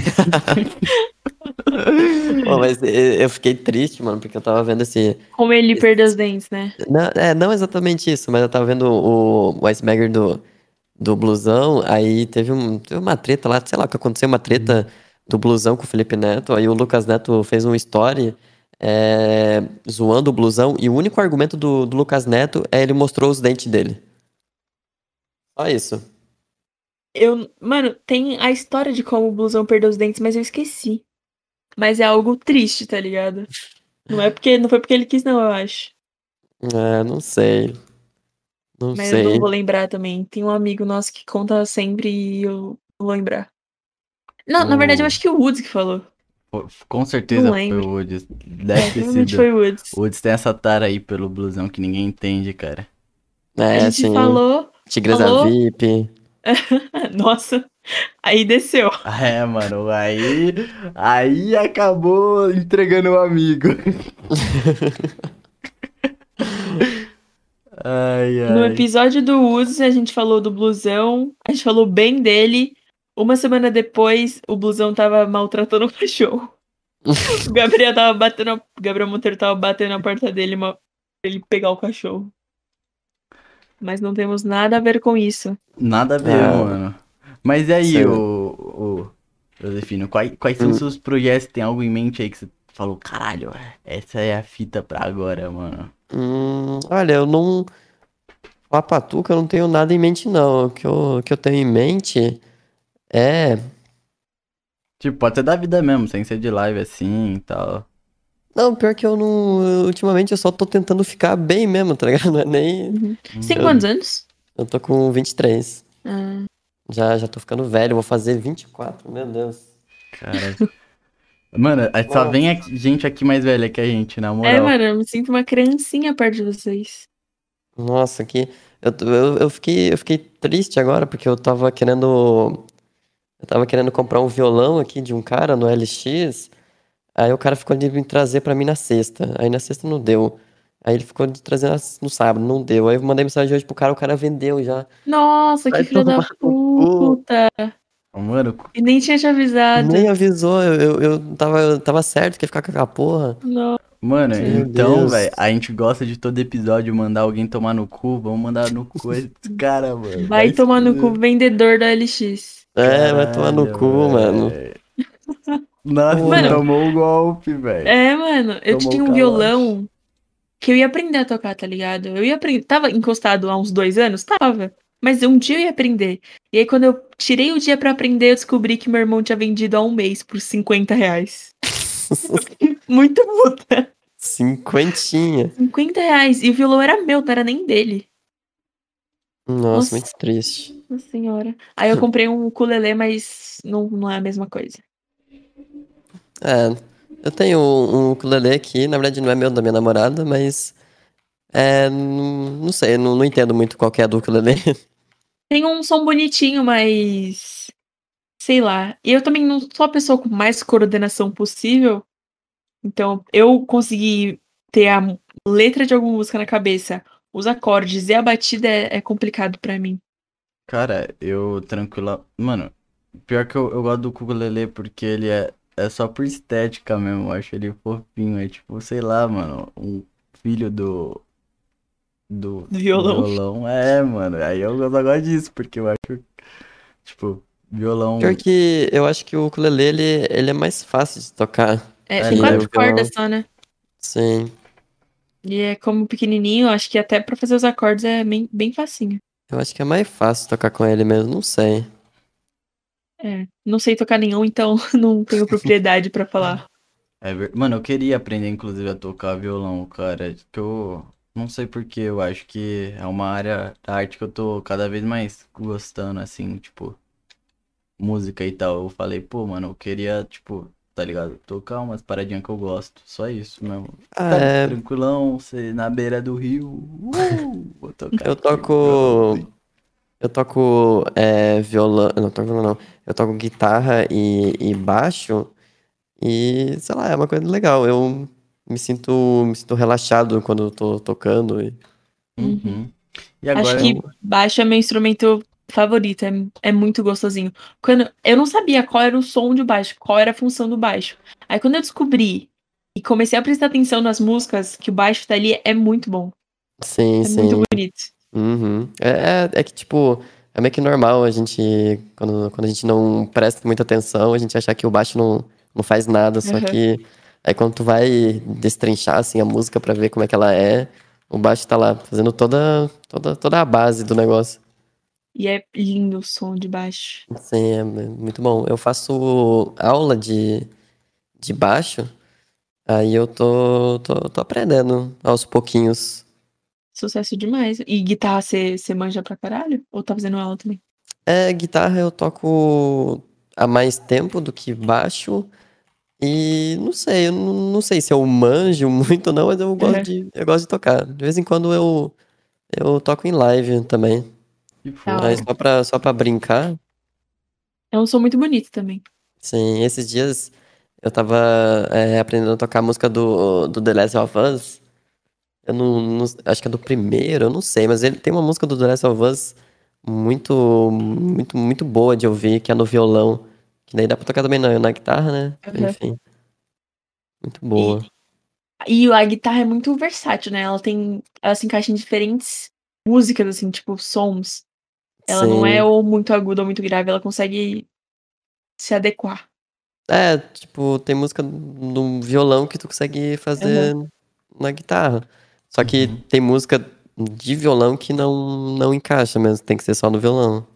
Pô, mas eu eu fiquei triste, mano, porque eu tava vendo esse. Como ele perdeu os dentes, né? Não, é, não exatamente isso, mas eu tava vendo o, o Iceberg do, do Blusão, aí teve, um, teve uma treta lá, sei lá, o que aconteceu, uma treta do Blusão com o Felipe Neto, aí o Lucas Neto fez um story é, zoando o Blusão, e o único argumento do, do Lucas Neto é ele mostrou os dentes dele. Só isso. Eu, mano, tem a história de como o blusão perdeu os dentes, mas eu esqueci. Mas é algo triste, tá ligado? Não é porque não foi porque ele quis, não, eu acho. É, não sei. Não Mas eu sei. não vou lembrar também. Tem um amigo nosso que conta sempre e eu não vou lembrar. Não, na verdade, eu acho que o Woods que falou. Com certeza foi o Woods. É, Deve ter sido. foi o Woods. O Woods tem essa tara aí pelo blusão que ninguém entende, cara. É, a gente assim, falou. Tigresa falou. VIP. Nossa, aí desceu. É, mano, aí. Aí acabou entregando o amigo. ai, No ai. episódio do Woods, a gente falou do blusão, a gente falou bem dele. Uma semana depois, o blusão tava maltratando o cachorro. O Gabriel tava batendo. a- Gabriel Monteiro tava batendo na porta dele pra ele pegar o cachorro. mas não temos nada a ver com isso. Nada a ver, Ah. mano. Mas e aí, o, o Josefino, quais, quais são Hum. os seus projetos? Tem algo em mente aí que você falou, caralho, essa é a fita pra agora, mano? Hum, olha, eu não. A Patuca eu não tenho nada em mente, não. O que eu, o que eu tenho em mente é. Tipo, pode ser da vida mesmo, sem ser de live assim e tal. Não, pior que eu não. Ultimamente eu só tô tentando ficar bem mesmo, tá ligado? Não é nem. Você tem quantos anos? Eu tô com 23. Ah, Já, já tô ficando velho, vou fazer 24, meu Deus. Cara. Mano, aí só vem aqui- gente aqui mais velha que a gente, na é, moral. mano, eu me sinto uma criancinha perto de vocês. Nossa, que. Eu, eu, eu fiquei, eu fiquei triste agora porque eu tava querendo. Eu tava querendo comprar um violão aqui de um cara no LX. Aí o cara ficou de me trazer pra mim na sexta. Aí na sexta não deu. Aí ele ficou de trazer no sábado, não deu. Aí eu mandei mensagem hoje pro cara, o cara vendeu já. Nossa, que Vai filho da puta. Mano, E nem tinha te avisado. Nem avisou, eu, eu, eu tava, eu tava certo que ia ficar com aquela porra. Não. mano, Meu então, velho, a gente gosta de todo episódio mandar alguém tomar no cu. Vamos mandar no cu esse cara, mano. Vai se tomar no cu vendedor da LX. É, vai tomar no Caralho, cu, mano. velho. Nossa, Mano. tomou o golpe, velho. É, mano, eu Tomou tinha um violão que eu ia aprender a tocar, tá ligado? Eu ia aprender. Tava encostado há uns dois anos? Tava. Mas um dia eu ia aprender. E aí, quando eu tirei o dia pra aprender, eu descobri que meu irmão tinha vendido há um mês por 50 reais. Muito puta. Cinquentinha. 50 reais. E o violão era meu, não era nem dele. Nossa, Nossa. muito triste. Nossa senhora. Aí eu comprei um ukulele, mas não, não é a mesma coisa. É, eu tenho um ukulele aqui, na verdade não é meu, da minha namorada, mas é, não, não sei, não, não entendo muito qual é do ukulele. Tem um som bonitinho, mas. Sei lá. E eu também não sou a pessoa com mais coordenação possível. Então, eu consegui ter a letra de alguma música na cabeça, os acordes e a batida é, é complicado pra mim. Cara, eu tranquila. Mano, pior que eu, eu gosto do ukulele porque ele é, é só por estética mesmo. Eu acho ele fofinho. É tipo, sei lá, mano, um filho do. Do, Do violão. violão. É, mano. Aí eu gosto agora disso, porque eu acho. Tipo, violão. Pior que eu acho que o ukulele, ele, ele é mais fácil de tocar. É, É, tem quatro violão. cordas só, né? Sim, E é como pequenininho, acho que até pra fazer os acordes é bem, bem facinho. eu acho que é mais fácil tocar com ele mesmo, não sei. É, não sei tocar nenhum, então não tenho propriedade pra falar. É Mano, eu queria aprender, inclusive, a tocar violão, cara. Que eu não sei por que, eu acho que é uma área da arte que eu tô cada vez mais gostando, assim, tipo, música e tal. Eu falei, pô, mano, eu queria, tipo, tá ligado? Tocar umas paradinhas que eu gosto. Só isso mesmo. Ah, Ficar é, tranquilão, ser na beira do rio. Uh, vou tocar eu toco. Eu toco é, violão. Não, toco violão não. Eu toco guitarra e, e baixo. E, sei lá, é uma coisa legal. Eu me sinto, me sinto relaxado quando eu tô tocando. e- Uhum. E Acho agora, que baixo é meu instrumento favorito, é, é muito gostosinho. Quando eu não sabia qual era o som de baixo, qual era a função do baixo. Aí quando eu descobri e comecei a prestar atenção nas músicas, que o baixo tá ali é muito bom, Sim, é sim. muito bonito. Uhum. É, é, é que, tipo, é meio que normal a gente, quando, quando a gente não presta muita atenção, a gente achar que o baixo não, não faz nada, só Uhum. que aí quando tu vai destrinchar, assim, a música pra ver como é que ela é, o baixo tá lá, fazendo toda, toda, toda a base do negócio. E é lindo o som de baixo. Sim, é muito bom. Eu faço aula de, de baixo, aí eu tô, tô, tô aprendendo aos pouquinhos. Sucesso demais. E guitarra você você manja pra caralho? Ou tá fazendo aula também? É, guitarra eu toco há mais tempo do que baixo. E não sei, eu não, não sei se eu manjo muito ou não, mas eu gosto Uhum. de, eu gosto de tocar. De vez em quando eu, eu toco em live também. Mas só pra, só pra brincar. É um som muito bonito também. Sim, esses dias eu tava é, aprendendo a tocar a música do, do The Last of Us. Eu não, não- acho que é do primeiro, eu não sei, mas ele tem uma música do The Last of Us muito, muito, muito boa de ouvir, que é no violão. Que daí dá pra tocar também na, na guitarra, né? Uhum. Enfim. Muito boa. E a guitarra é muito versátil, né? Ela tem. Ela se encaixa em diferentes músicas, assim, tipo, sons. Ela não Sim. é ou muito aguda ou muito grave, ela consegue se adequar. É, tipo, tem música no violão que tu consegue fazer na guitarra. Só que Uhum. tem música de violão que não, não encaixa mesmo, tem que ser só no violão.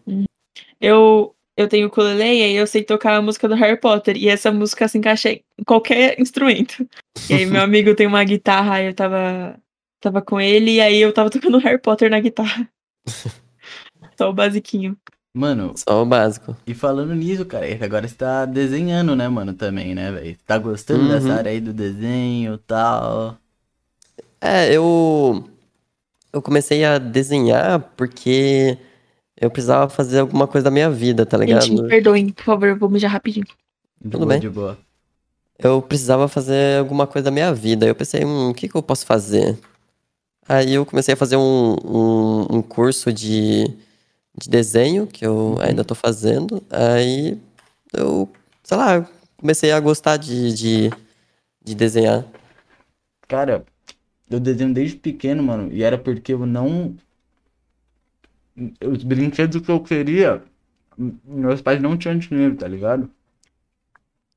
Eu, eu tenho ukulele e aí eu sei tocar a música do Harry Potter. E essa música se encaixa em qualquer instrumento. E aí meu amigo tem uma guitarra, aí eu tava, tava com ele e aí eu tava tocando Harry Potter na guitarra. Só o basiquinho. Mano, Só o básico. e falando nisso, cara, agora você tá desenhando, né, mano, também, né, velho? Tá gostando Uhum. dessa área aí do desenho e tal? É, eu. Eu comecei a desenhar porque eu precisava fazer alguma coisa da minha vida, tá ligado? Gente, me perdoem, por favor, eu vou mijar rapidinho. De Tudo boa, bem. de boa. eu precisava fazer alguma coisa da minha vida. Eu pensei, hum, o que que eu posso fazer? Aí eu comecei a fazer um, um, um curso de, de desenho, que eu ainda tô fazendo. Aí eu, sei lá, comecei a gostar de, de, de desenhar. Cara, eu desenho desde pequeno, mano, e era porque eu não. Os brinquedos que eu queria, meus pais não tinham dinheiro, tá ligado?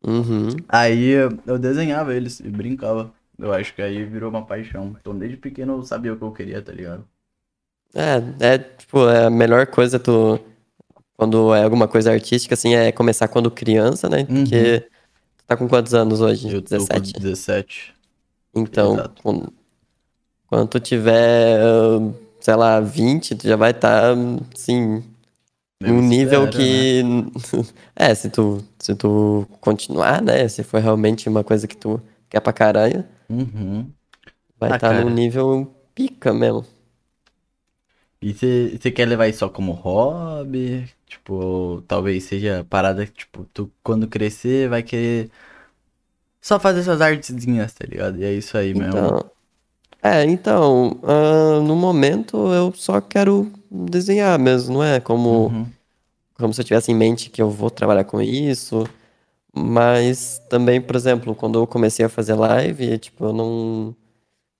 Uhum. Aí eu desenhava eles e brincava. Eu acho que aí virou uma paixão. Então desde pequeno eu sabia o que eu queria, tá ligado? É, é, tipo, é a melhor coisa tu, quando é alguma coisa artística, assim, é começar quando criança, né? Porque tu tá com quantos anos hoje? Uhum. Eu tô com 17? 17. Então, quando, quando tu tiver, ah, sei lá, 20, tu já vai estar, assim, Eu num nível espero, né? que... É, se tu, se tu continuar, né? Se for realmente uma coisa que tu quer pra caralho, Uhum. vai Ah, estar cara. num nível pica mesmo. E você quer levar isso só como hobby? Tipo, talvez seja parada que, tipo, tu quando crescer vai querer só fazer essas artezinhas, tá ligado? E é isso aí mesmo. É, então, ah, no momento eu só quero desenhar mesmo, não é como, Uhum. como se eu tivesse em mente que eu vou trabalhar com isso, mas também, por exemplo, quando eu comecei a fazer live, tipo, eu não,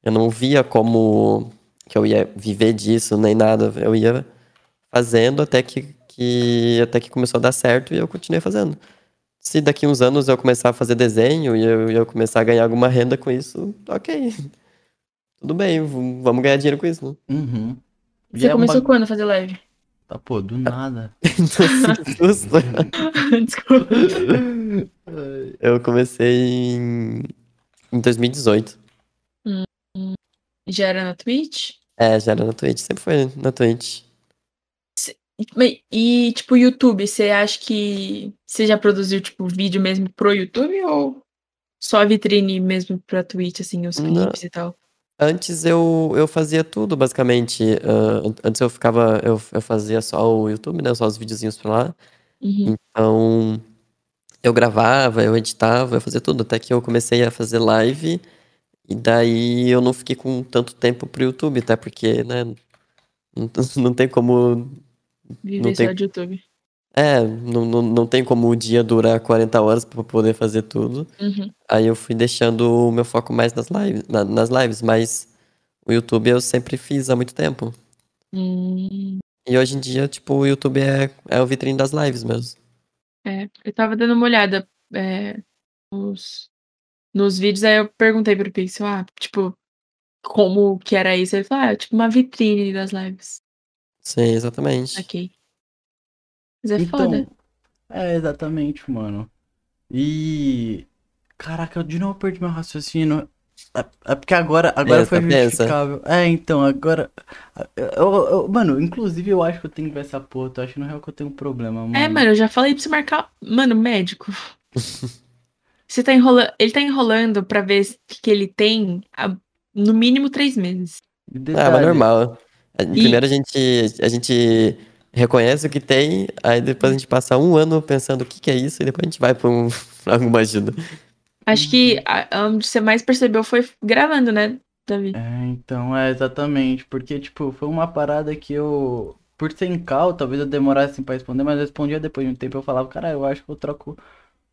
eu não via como que eu ia viver disso nem nada, eu ia fazendo até que, que, até que começou a dar certo e eu continuei fazendo. Se daqui uns anos eu começar a fazer desenho e eu, eu começar a ganhar alguma renda com isso, ok. Tudo bem, vamos ganhar dinheiro com isso, né? Uhum. E Você começou bag- quando a fazer live? Tá, pô, do nada. Desculpa. Eu comecei em, em 2018. Já era na Twitch? É, já era na Twitch, sempre foi na Twitch. E, e, tipo, YouTube, você acha que você já produziu, tipo, vídeo mesmo pro YouTube ou só a vitrine mesmo pra Twitch, assim, os clipes e tal? Antes eu, eu fazia tudo, basicamente. An- antes eu ficava, eu, eu fazia só o YouTube, né? Só os videozinhos pra lá. Uhum. Então, eu gravava, eu editava, eu fazia tudo. Até que eu comecei a fazer live. E daí eu não fiquei com tanto tempo pro YouTube, até porque, né? Não, não tem como. Viver Não tem- só de YouTube. É, não, não, não tem como o dia durar 40 horas pra poder fazer tudo. Uhum. Aí eu fui deixando o meu foco mais nas lives, na- nas lives, mas o YouTube eu sempre fiz há muito tempo. Hum, E hoje em dia, tipo, o YouTube é, é o vitrine das lives mesmo. é, eu tava dando uma olhada é, nos, nos vídeos, aí eu perguntei pro Pixel, ah, tipo, como que era isso? Ele falou, ah, é tipo uma vitrine das lives. Sim, exatamente. Ok. Mas é Então, foda. é exatamente, mano. E. Caraca, eu de novo perdi meu raciocínio. É, é porque agora, agora Pensa, foi pensa. justificável. É, então, agora. eu- eu- mano, inclusive eu acho que eu tenho que ver essa porra. Tô achando real que eu tenho um problema, mano. É, mano, eu já falei pra você marcar. Mano, médico. Você tá enrolando. Ele tá enrolando pra ver se- que ele tem há, no mínimo três meses. Ah, mas normal. Primeiro a gente, a gente reconhece o que tem, aí depois a gente passa um ano pensando o que, que é isso, e depois a gente vai pra, um, alguma ajuda. Acho que a- onde você mais percebeu foi gravando, né, Davi? É, então, é exatamente. Porque, tipo, foi uma parada que eu. Por ser em cal, talvez eu demorasse pra responder, mas eu respondia depois de um tempo. Eu falava, cara, eu acho que eu troco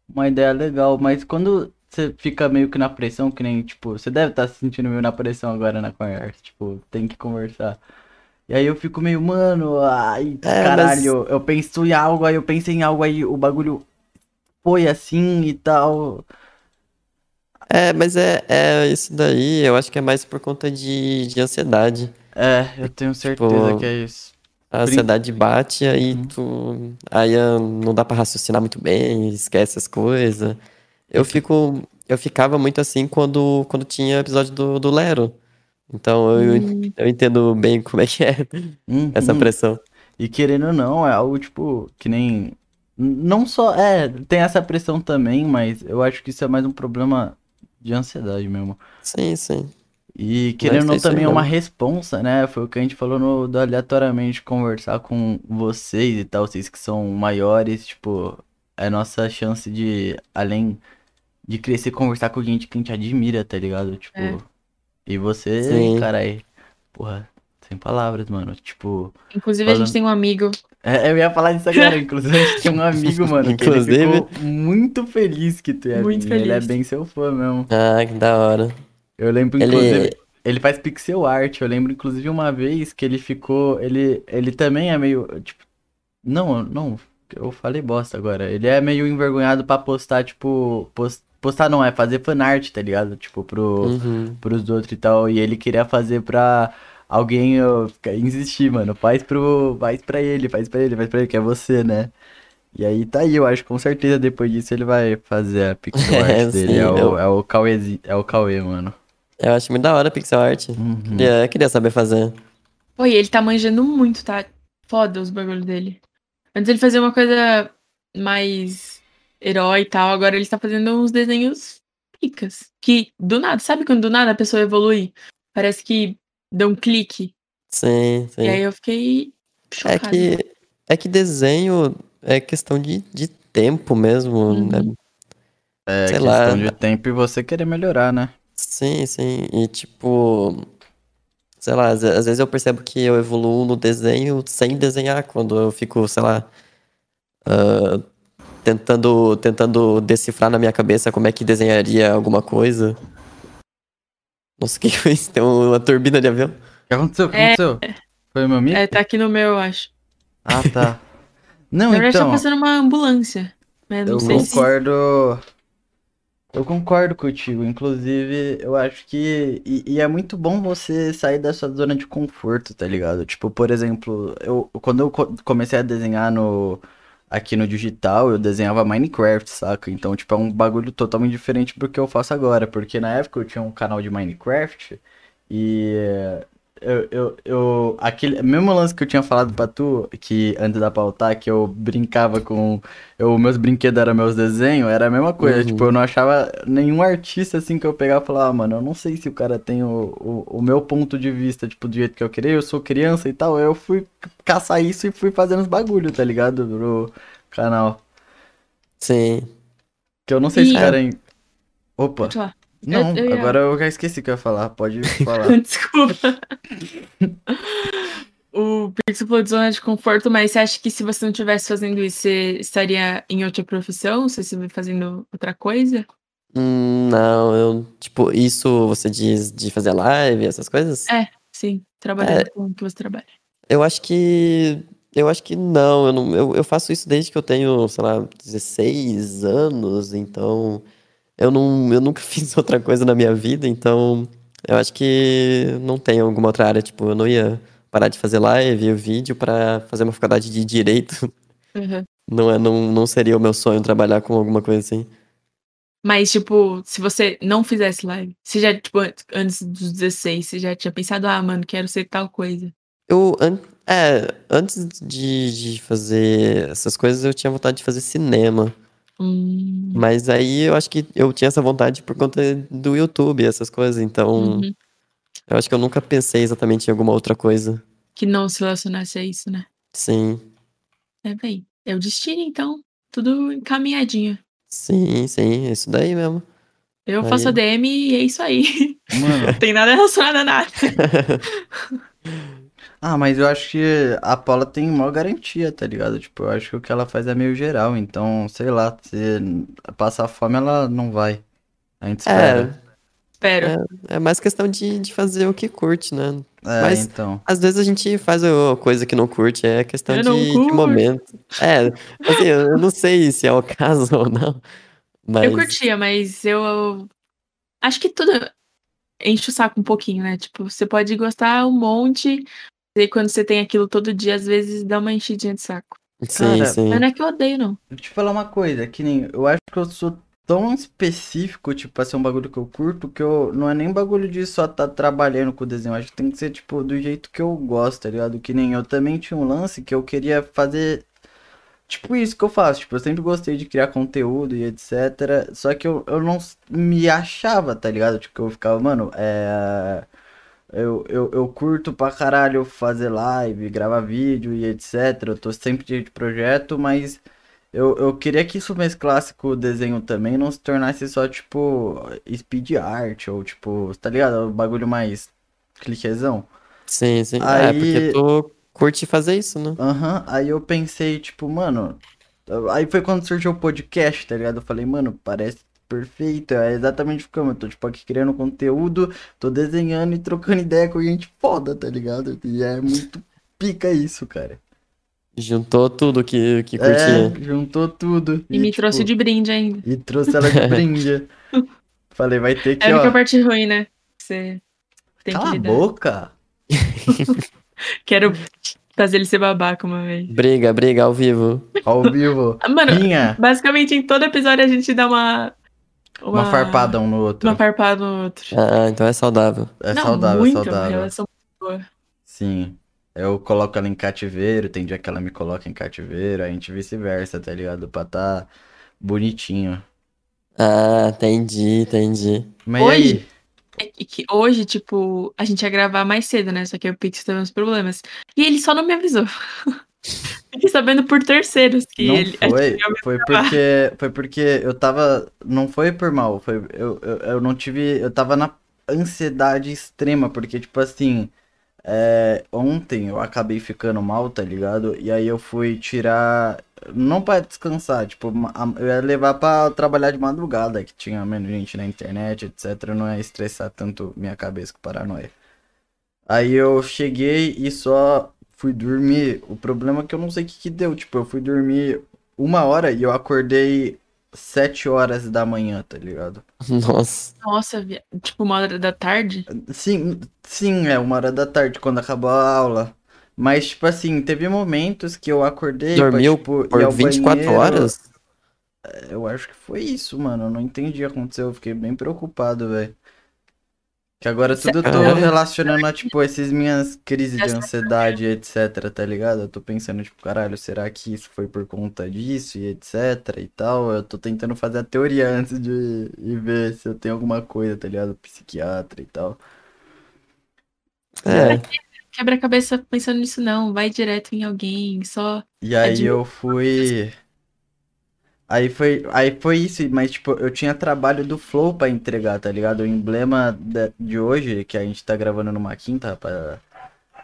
uma ideia legal. Mas quando você fica meio que na pressão, que nem, tipo, você deve estar se sentindo meio na pressão agora na conversa. Tipo, tem que conversar. E aí eu fico meio, mano, ai, É, caralho, eu penso em algo, aí eu pensei em algo, aí o bagulho foi assim e tal. É, mas é, é isso daí, eu acho que é mais por conta de, de ansiedade. É, eu tenho certeza Tipo, que é isso. A ansiedade bate, aí Uhum. tu. Aí ah, não dá pra raciocinar muito bem, esquece as coisas. Eu fico. Eu ficava muito assim quando, quando tinha episódio do, do Lero. Então eu, Hum, eu entendo bem como é que é essa Uhum. pressão. E querendo ou não, é algo tipo que nem. Não só. É, tem essa pressão também, mas eu acho que isso é mais um problema de ansiedade mesmo. Sim, sim. E querendo ou é não, aí também é uma responsa, né? Foi o que a gente falou no do aleatoriamente conversar com vocês e tal, vocês que são maiores, tipo, é a nossa chance de, além de crescer, conversar com gente que a gente admira, tá ligado? Tipo, É. e você, Sim. cara, aí, porra, sem palavras, mano. Tipo, inclusive, a gente Falando- tem um amigo. é, eu ia falar disso agora, inclusive a gente tem um amigo, mano, que ele Inclusive. ficou muito feliz que tu ia Muito vir. Ele é feliz. bem seu fã mesmo. Ah, que da hora. Eu lembro, Ele- inclusive, ele faz pixel art. Eu lembro, inclusive, uma vez que ele ficou. Ele, ele também é meio. Tipo. Não, não. Eu falei bosta agora. Ele é meio envergonhado pra postar, tipo. pos- postar não, é fazer fanart, tá ligado? Tipo, pro, Uhum. pros outros e tal. E ele queria fazer pra alguém ficar- insistir, mano. Faz pro. Faz pra ele, faz pra ele, faz pra ele, que é você, né? E aí tá aí, eu acho que com certeza depois disso ele vai fazer a pixel art É, dele. sim, é, o, eu- é o Cauê, é o Cauê, mano. Eu acho muito da hora pixel art. Uhum. Queria, queria saber fazer. Pô, e ele tá manjando muito, tá? Foda os bagulhos dele. Antes ele fazia uma coisa mais herói e tal, agora ele tá fazendo uns desenhos picas. Que do nada, sabe quando do nada a pessoa evolui? Parece que dá um clique. Sim, sim. E aí eu fiquei É chocada. que, é que desenho é questão de, de tempo mesmo, Uhum. né? É Sei questão lá. de tempo e você querer melhorar, né? Sim, sim. E tipo, sei lá, às, vezes eu percebo que eu evoluo no desenho sem desenhar, quando eu fico, sei lá, ah, tentando, tentando decifrar na minha cabeça como é que desenharia alguma coisa. Nossa, o que foi isso? Tem uma turbina de avião? O que aconteceu? O que É. aconteceu? Foi meu amigo? É, tá aqui no meu, eu acho. Ah, tá. Não, Na verdade, então, tá passando uma ambulância. Mas não eu sei se. concordo. Eu concordo contigo. Inclusive, eu acho que. E, e é muito bom você sair da sua zona de conforto, tá ligado? Tipo, por exemplo, eu quando eu co- comecei a desenhar no. Aqui no digital, eu desenhava Minecraft, saca? Então, tipo, é um bagulho totalmente diferente do que eu faço agora. Porque na época eu tinha um canal de Minecraft e eu, eu, eu aquele mesmo lance que eu tinha falado pra tu, que antes da pautar, que eu brincava com. Eu, meus brinquedos eram meus desenhos, era a mesma coisa. Uhum. Tipo, eu não achava nenhum artista assim que eu pegava e falava, ah, mano, eu não sei se o cara tem o, o, o meu ponto de vista, tipo, do jeito que eu queria, eu sou criança e tal. Eu fui caçar isso e fui fazendo os bagulho, tá ligado? Pro canal. Sim. Que eu não sei se E- o cara. em- Opa! Não, eu ia- agora eu já esqueci o que eu ia falar. Pode falar. Desculpa. o Pixel falou de zona de conforto, mas você acha que se você não estivesse fazendo isso, você estaria em outra profissão? Você estaria fazendo outra coisa? Hum, não, eu, tipo, isso você diz de fazer live, essas coisas? É. Sim, trabalhando É. com o que você trabalha. Eu acho que. Eu acho que não. Eu, não eu, eu faço isso desde que eu tenho, sei lá, 16 anos, então. Eu, não, eu nunca fiz outra coisa na minha vida, então. Eu acho que não tem alguma outra área. Tipo, eu não ia parar de fazer live e vídeo pra fazer uma faculdade de direito. Uhum. Não, é, não, não seria o meu sonho trabalhar com alguma coisa assim. Mas, tipo, se você não fizesse live, você já, tipo, an- antes dos 16, você já tinha pensado, ah, mano, quero ser tal coisa. Eu, an- é, antes de, de fazer essas coisas, eu tinha vontade de fazer cinema. Hum, Mas aí eu acho que eu tinha essa vontade por conta do YouTube, essas coisas. Então, uhum. eu acho que eu nunca pensei exatamente em alguma outra coisa. Que não se relacionasse a isso, né? Sim, É bem. É o destino, então. Tudo encaminhadinho. sim, sim, é isso daí mesmo. Eu Aí- faço a DM e é isso aí. Mano, Não tem nada relacionado a nada. Ah, mas eu acho que a Paula tem maior garantia, tá ligado? Tipo, eu acho que o que ela faz é meio geral, então, sei lá, se passar fome, ela não vai. A gente espera. Espero. É mais questão de, de fazer o que curte, né? É, Mas- então. Às vezes a gente faz a coisa que não curte, é questão de, de momento. É, assim, eu não sei se é o caso ou não. Mas Eu curtia, mas eu acho que tudo enche o saco um pouquinho, né? Tipo, você pode gostar um monte, e quando você tem aquilo todo dia, às vezes dá uma enchidinha de saco. sim, Cara, sim. Mas não é que eu odeio, não. Deixa eu te falar uma coisa, que nem. Eu acho que eu sou tão específico, tipo, pra ser um bagulho que eu curto, que eu. Não é nem bagulho de só tá trabalhando com o desenho. Eu acho que tem que ser, tipo, do jeito que eu gosto, tá ligado? Que nem eu também tinha um lance que eu queria fazer. Tipo isso que eu faço, tipo, eu sempre gostei de criar conteúdo e etc. Só que eu, eu não me achava, tá ligado? Tipo, eu ficava, mano, é. Eu, eu, eu curto pra caralho fazer live, gravar vídeo e etc. Eu tô sempre de projeto, mas eu, eu queria que isso mesclasse com o desenho também, não se tornasse só, tipo, speed art, ou tipo, tá ligado? Um bagulho mais clichêzão. Sim, sim. É, Aí- porque tu curte fazer isso, né? Aham, aí eu pensei, tipo, mano. Aí foi quando surgiu o podcast, tá ligado? Eu falei, mano, parece perfeito. É exatamente como eu tô, tipo, aqui criando conteúdo, tô desenhando e trocando ideia com gente foda, tá ligado? E é muito pica isso, cara. Juntou tudo que, que É, curtia. juntou tudo. E, me tipo, trouxe de brinde ainda. E trouxe ela de brinde. Falei, vai ter que, É a única ó. parte ruim, né? Você tem Cala que a lidar. boca. Quero fazer ele ser babaca uma vez. Briga, briga ao vivo. Ao vivo. Mano, Minha. basicamente em todo episódio a gente dá uma. Uma farpada um no outro. Uma farpada no outro. Ah, então é saudável. É Não, saudável, é muito, uma saudável. Sim. Eu coloco ela em cativeiro, tem dia que ela me coloca em cativeiro, a gente vice-versa, tá ligado? Pra tá bonitinho. Ah, entendi, entendi. Mas e aí? É que- que hoje, tipo, a gente ia gravar mais cedo, né? Só que o Pix teve uns problemas. E ele só não me avisou. Fiquei sabendo por terceiros que Não ele. foi, foi porque, foi porque eu tava, não foi por mal, foi, eu, eu, eu não tive, eu tava na ansiedade extrema, porque, tipo assim, é, ontem eu acabei ficando mal, tá ligado? E aí eu fui tirar, não pra descansar, tipo, eu ia levar pra trabalhar de madrugada, que tinha menos gente na internet, etc, não ia estressar tanto minha cabeça com paranoia. Aí eu cheguei e só fui dormir. O problema é que eu não sei o que que deu. Tipo, eu fui dormir uma hora e eu acordei sete horas da manhã, tá ligado? Nossa. Nossa, tipo, uma hora da tarde. Sim, sim, é uma hora da tarde quando acabou a aula. Mas, tipo assim, teve momentos que eu acordei pra, Dormiu tipo, ir Por ao 24 banheiro. horas? Eu acho que foi isso, mano. Eu não entendi o que aconteceu. Eu fiquei bem preocupado, velho. Que agora tudo eu tô relacionando a, tipo, essas minhas crises de ansiedade, etc, tá ligado? Eu tô pensando, tipo, caralho, será que isso foi por conta disso e etc e tal? Eu tô tentando fazer a teoria antes de ir ver se eu tenho alguma coisa, tá ligado? Psiquiatra e tal. É, Quebra a cabeça pensando nisso, não. Vai direto em alguém. Só. E aí eu fui. Aí foi, aí foi isso, mas tipo, eu tinha trabalho do Flow pra entregar, tá ligado? O emblema de hoje, que a gente tá gravando numa quinta, rapaz.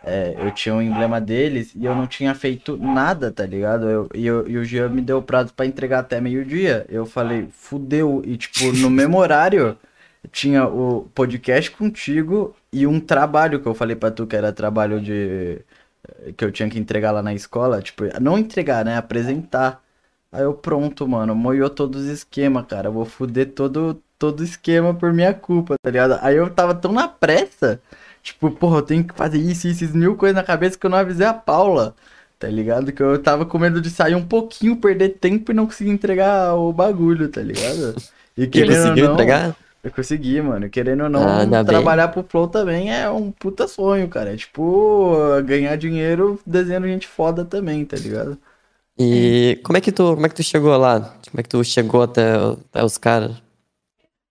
É, eu tinha um emblema deles e eu não tinha feito nada, tá ligado? Eu, e, eu- e o Jean me deu prazo pra entregar até meio-dia. Eu falei, fudeu. E tipo, no mesmo horário, tinha o podcast contigo e um trabalho que eu falei pra tu que era trabalho de. que eu tinha que entregar lá na escola. Tipo, não entregar, né? Apresentar. Aí eu, pronto, mano, moiou todos os esquemas, cara. Eu vou fuder todo, todo esquema por minha culpa, tá ligado? Aí eu tava tão na pressa, tipo, porra, eu tenho que fazer isso, isso, isso, mil coisas na cabeça que eu não avisei a Paula, tá ligado? Que eu tava com medo de sair um pouquinho, perder tempo e não conseguir entregar o bagulho, tá ligado? E querendo ou conseguiu não, entregar? eu consegui, mano. Querendo ou não, Ah, ainda bem. trabalhar pro Flow também é um puta sonho, cara. É tipo, ganhar dinheiro desenhando gente foda também, tá ligado? E como é que tu, como é que tu chegou lá? Como é que tu chegou até, até os caras?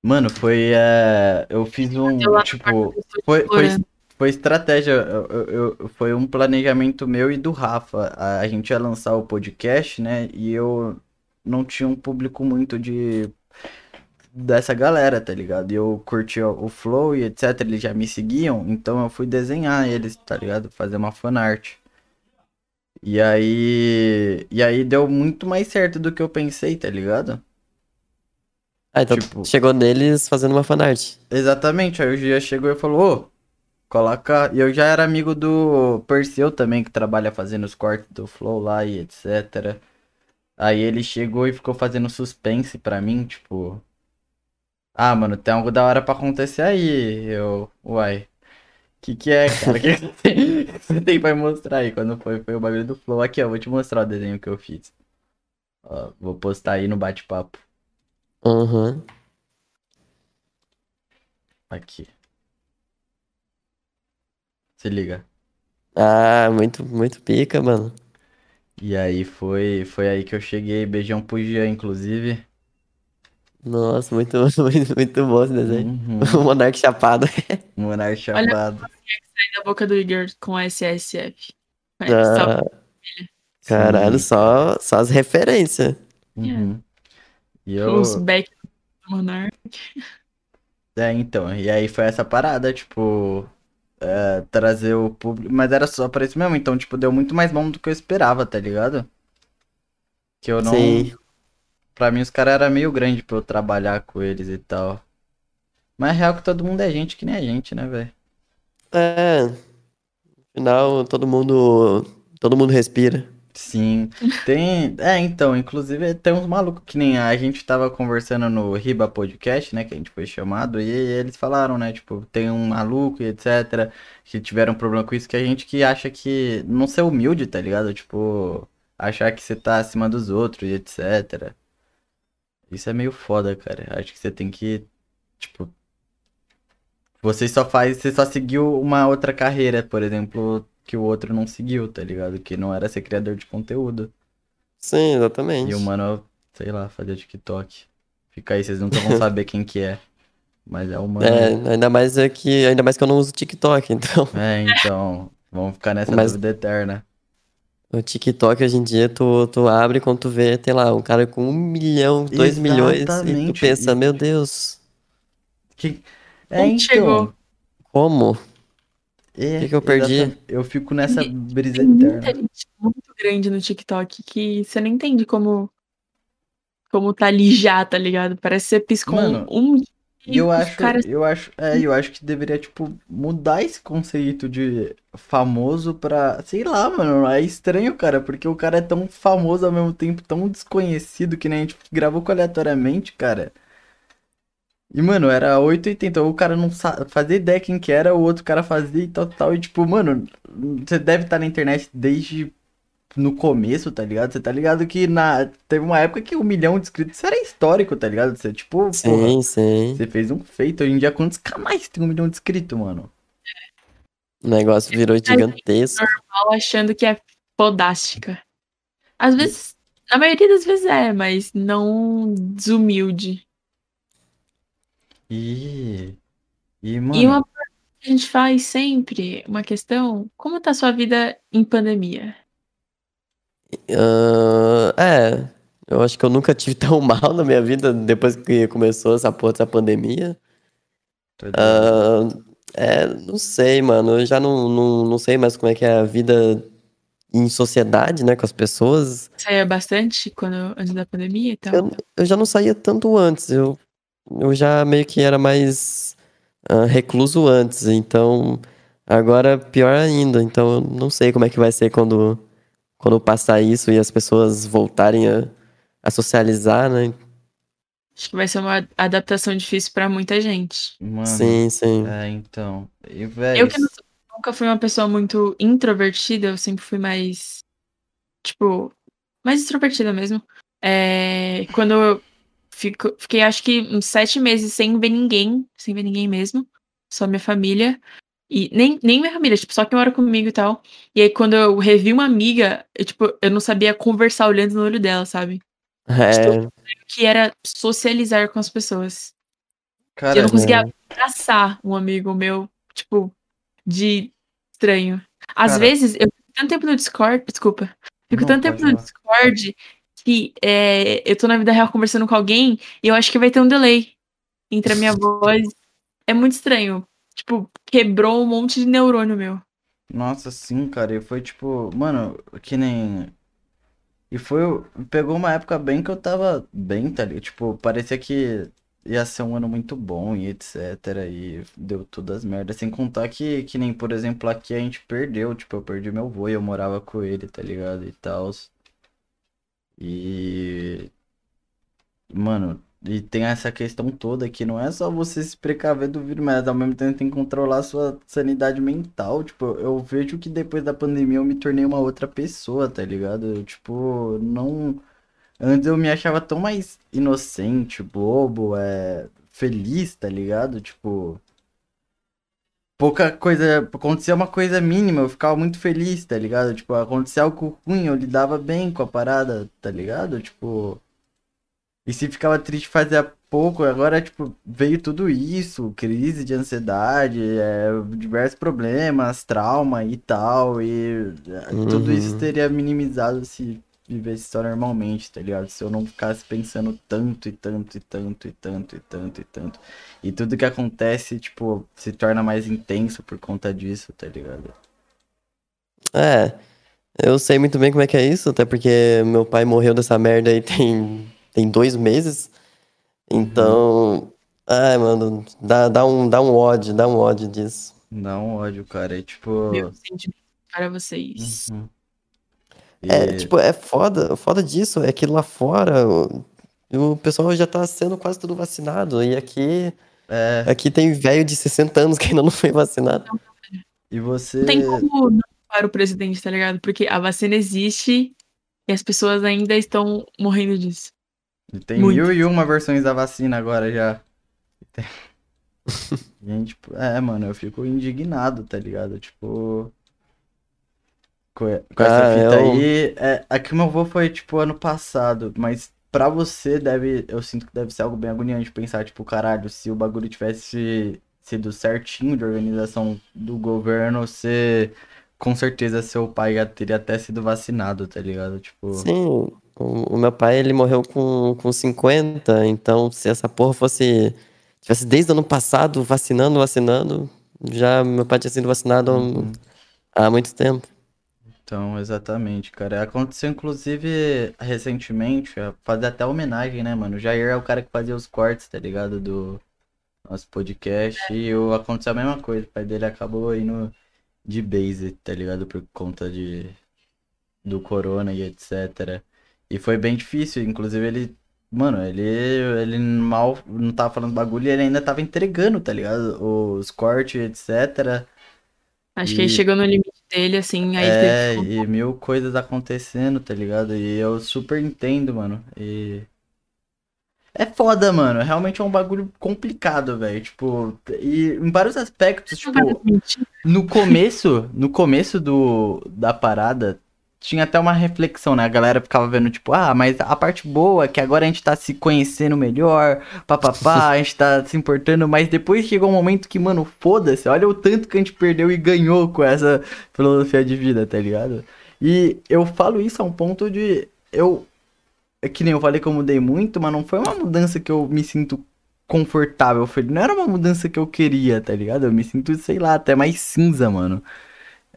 Mano, foi. é, eu fiz um. Na Tipo, foi, foi, foi estratégia. eu- eu- eu- foi um planejamento meu e do Rafa. A, a gente ia lançar o podcast, né? E eu não tinha um público muito de. Dessa galera, tá ligado? E eu curtia o Flow e etc. Eles já me seguiam, então eu fui desenhar eles, tá ligado? Fazer uma fanart. E aí. E aí deu muito mais certo do que eu pensei, tá ligado? Ah, então Tipo- chegou neles fazendo uma fanart. Exatamente, aí o Gia chegou e falou, ô, Coloca. E eu já era amigo do Perseu também, que trabalha fazendo os cortes do Flow lá e etc. Aí ele chegou e ficou fazendo suspense pra mim, tipo. Ah, mano, tem algo da hora pra acontecer aí. Eu. Uai. Que que é, cara? O que que você tem, pra me mostrar aí quando foi, foi o bagulho do Flow? Aqui, ó, vou te mostrar o desenho que eu fiz. Ó, vou postar aí no bate-papo. Uhum. Aqui. Se liga. Ah, muito, muito pica, mano. E aí foi, foi aí que eu cheguei. Beijão pro Jean, inclusive. Nossa, muito, muito, muito bom esse desenho. Uhum. O Monark chapado. Monarca chapado. Sai da boca do Igor com SSF. É, só- Ah, caralho, só, só as referências. Uhum. E eu. Os back do Monark. É, então. E aí foi essa parada, tipo. é, trazer o público. Mas era só pra isso mesmo. Então, tipo, deu muito mais bom do que eu esperava, tá ligado? Que eu não. Sim. Pra mim, os caras eram meio grande pra eu trabalhar com eles e tal. Mas é real que todo mundo é gente que nem a gente, né, velho? É, no final todo mundo, todo mundo respira. Sim. Tem. É, então, inclusive tem uns malucos que nem a gente tava conversando no Riba Podcast, né? Que a gente foi chamado, e eles falaram, né? Tipo, tem um maluco e etc. Que tiveram problema com isso, que a gente que acha que. Não ser humilde, tá ligado? Tipo, achar que você tá acima dos outros e etc. Isso é meio foda, cara. Acho que você tem que. Tipo. Você só faz. Você só seguiu uma outra carreira, por exemplo, que o outro não seguiu, tá ligado? Que não era ser criador de conteúdo. Sim, E exatamente. o mano, sei lá, fazia TikTok. Fica aí, vocês nunca vão saber quem que é. Mas é o mano. É, ainda mais é que, ainda mais que eu não uso TikTok, então. É, então. Vamos ficar nessa Mas- dúvida eterna. O TikTok hoje em dia, tu, tu abre quando tu vê, tem lá, um cara com um milhão, dois milhões, e tu Exatamente. pensa, meu Deus, Que... É, Onde então. chegou? como? É, que que eu perdi? exata- Eu fico nessa brisa Tem muita eterna. gente muito grande no TikTok que você não entende como. Como tá ali já, tá ligado? Parece que você piscou Mano, um. E eu acho, caras- eu acho, é, eu acho que deveria, tipo, mudar esse conceito de famoso pra, sei lá, mano, é estranho, cara, porque o cara é tão famoso ao mesmo tempo, tão desconhecido, que nem a gente gravou com aleatoriamente, cara. E, mano, era 880, o cara não fazia ideia quem que era, o outro cara fazia e tal, tal, e tipo, mano, você deve estar na internet desde no começo, tá ligado? Você tá ligado que na, teve uma época que um milhão de inscritos era histórico, tá ligado? Você, tipo, porra, Sim, sim. você fez um feito. Hoje em dia, quantos canais tem um milhão de inscritos, mano? O negócio virou gigantesco. mal achando que é fodástica. Às vezes, a maioria das vezes é, mas não desumilde. E. E, E mano. uma pergunta que a gente faz sempre, uma questão, como tá a sua vida em pandemia? Ah, é, eu acho que eu nunca tive tão mal na minha vida depois que começou essa porra dessa pandemia. Ah, é, não sei, mano. Eu já não, não, não sei mais como é que é a vida em sociedade, né, com as pessoas. Saía bastante quando, antes da pandemia e tal? Eu, eu já não saía tanto antes. Eu, eu já meio que era mais ah, recluso antes. Então, agora pior ainda. Então, eu não sei como é que vai ser quando, quando passar isso e as pessoas voltarem a, a socializar, né? Acho que vai ser uma adaptação difícil pra muita gente. Mano. Sim, sim. É, então. E, velho. Eu que não nunca fui uma pessoa muito introvertida, eu sempre fui mais. Tipo, mais extrovertida mesmo. É, quando eu fico, fiquei, acho que uns sete meses sem ver ninguém, sem ver ninguém mesmo, só minha família. E nem, nem minha família, tipo, só quem mora comigo e tal. E aí, quando eu revi uma amiga, eu, tipo, eu não sabia conversar olhando no olho dela, sabe? É, Que era socializar com as pessoas. Cara, eu não conseguia abraçar um amigo meu, tipo, de estranho. Às Cara. vezes, eu fico tanto tempo no Discord, desculpa, fico Não, tanto tempo no falar. Discord que é, eu tô na vida real conversando com alguém e eu acho que vai ter um delay entre a minha voz. É muito estranho. Tipo, quebrou um monte de neurônio meu. Nossa, sim, cara. E foi tipo, mano, que nem. E foi. Pegou uma época bem que eu tava bem, tá ligado? Tipo, parecia que ia ser um ano muito bom e etc. E deu todas as merdas. Sem contar que, que nem, por exemplo, aqui a gente perdeu. Tipo, eu perdi meu avô e eu morava com ele, tá ligado? E tal. E. Mano, e tem essa questão toda que não é só você se precaver do vírus, mas ao mesmo tempo tem que controlar a sua sanidade mental. Tipo, eu vejo que depois da pandemia eu me tornei uma outra pessoa, tá ligado? Eu, tipo, não. Antes eu me achava tão mais inocente, bobo, é. feliz, tá ligado? Tipo. Pouca coisa. Acontecia uma coisa mínima, eu ficava muito feliz, tá ligado? Tipo, acontecia algo ruim, eu lidava bem com a parada, tá ligado? Tipo. E se ficava triste fazia pouco, agora, tipo, veio tudo isso, crise de ansiedade, é, diversos problemas, trauma e tal, e é, tudo isso Uhum. teria minimizado se vivesse só normalmente, tá ligado? Se eu não ficasse pensando tanto e tanto e tanto e tanto e tanto e tanto. E tudo que acontece, tipo, se torna mais intenso por conta disso, tá ligado? É, eu sei muito bem como é que é isso, até porque meu pai morreu dessa merda aí tem, tem dois meses. Então, ai, mano, dá, dá um, dá um ódio, dá um ódio disso. Dá um ódio, cara. É tipo. Meu sentimento para vocês. Uhum. É, E- tipo, é foda, o foda disso é que lá fora o, o pessoal já tá sendo quase tudo vacinado, e aqui, É, aqui tem velho de 60 anos que ainda não foi vacinado. e você. Não tem como não para o presidente, tá ligado? Porque a vacina existe e as pessoas ainda estão morrendo disso. E Tem Muito. mil e uma versões da vacina agora já. Tem- Gente, é, mano, eu fico indignado, tá ligado? Tipo. Com, com essa Ah, fita eu- aí. É, aqui meu avô foi, tipo, ano passado, mas pra você deve. Eu sinto que deve ser algo bem agoniante pensar, tipo, caralho, se o bagulho tivesse sido certinho de organização do governo, você. Com certeza seu pai já teria até sido vacinado, tá ligado? Tipo. Sim, o, o meu pai, ele morreu com, com 50, então se essa porra fosse, tivesse desde o ano passado vacinando, vacinando, já meu pai tinha sido vacinado Uhum. há muito tempo. Então, exatamente, cara. Aconteceu, inclusive, recentemente, fazer até homenagem, né, mano? O Jair é o cara que fazia os cortes, tá ligado? Do nosso podcast. E o, aconteceu a mesma coisa. O pai dele acabou indo de base, tá ligado? Por conta de, do corona e etc. E foi bem difícil. Inclusive, ele. Mano, ele, ele mal não tava falando bagulho e ele ainda tava entregando, tá ligado? Os cortes, etc. Acho E- que aí chegou no limite dele, assim, aí É, e mil coisas acontecendo, tá ligado? E eu super entendo, mano. E. É foda, mano. Realmente é um bagulho complicado, velho. Tipo, e em vários aspectos, tipo, no começo, no começo do, da parada, tinha até uma reflexão, né? A galera ficava vendo, tipo, ah, mas a parte boa é que agora a gente tá se conhecendo melhor, papapá, a gente tá se importando, mas depois chegou um momento que, mano, foda-se, olha o tanto que a gente perdeu e ganhou com essa filosofia de vida, tá ligado? E eu falo isso a um ponto de. Eu. É que nem eu falei que eu mudei muito, mas não foi uma mudança que eu me sinto confortável. Foi, não era uma mudança que eu queria, tá ligado? Eu me sinto, sei lá, até mais cinza, mano.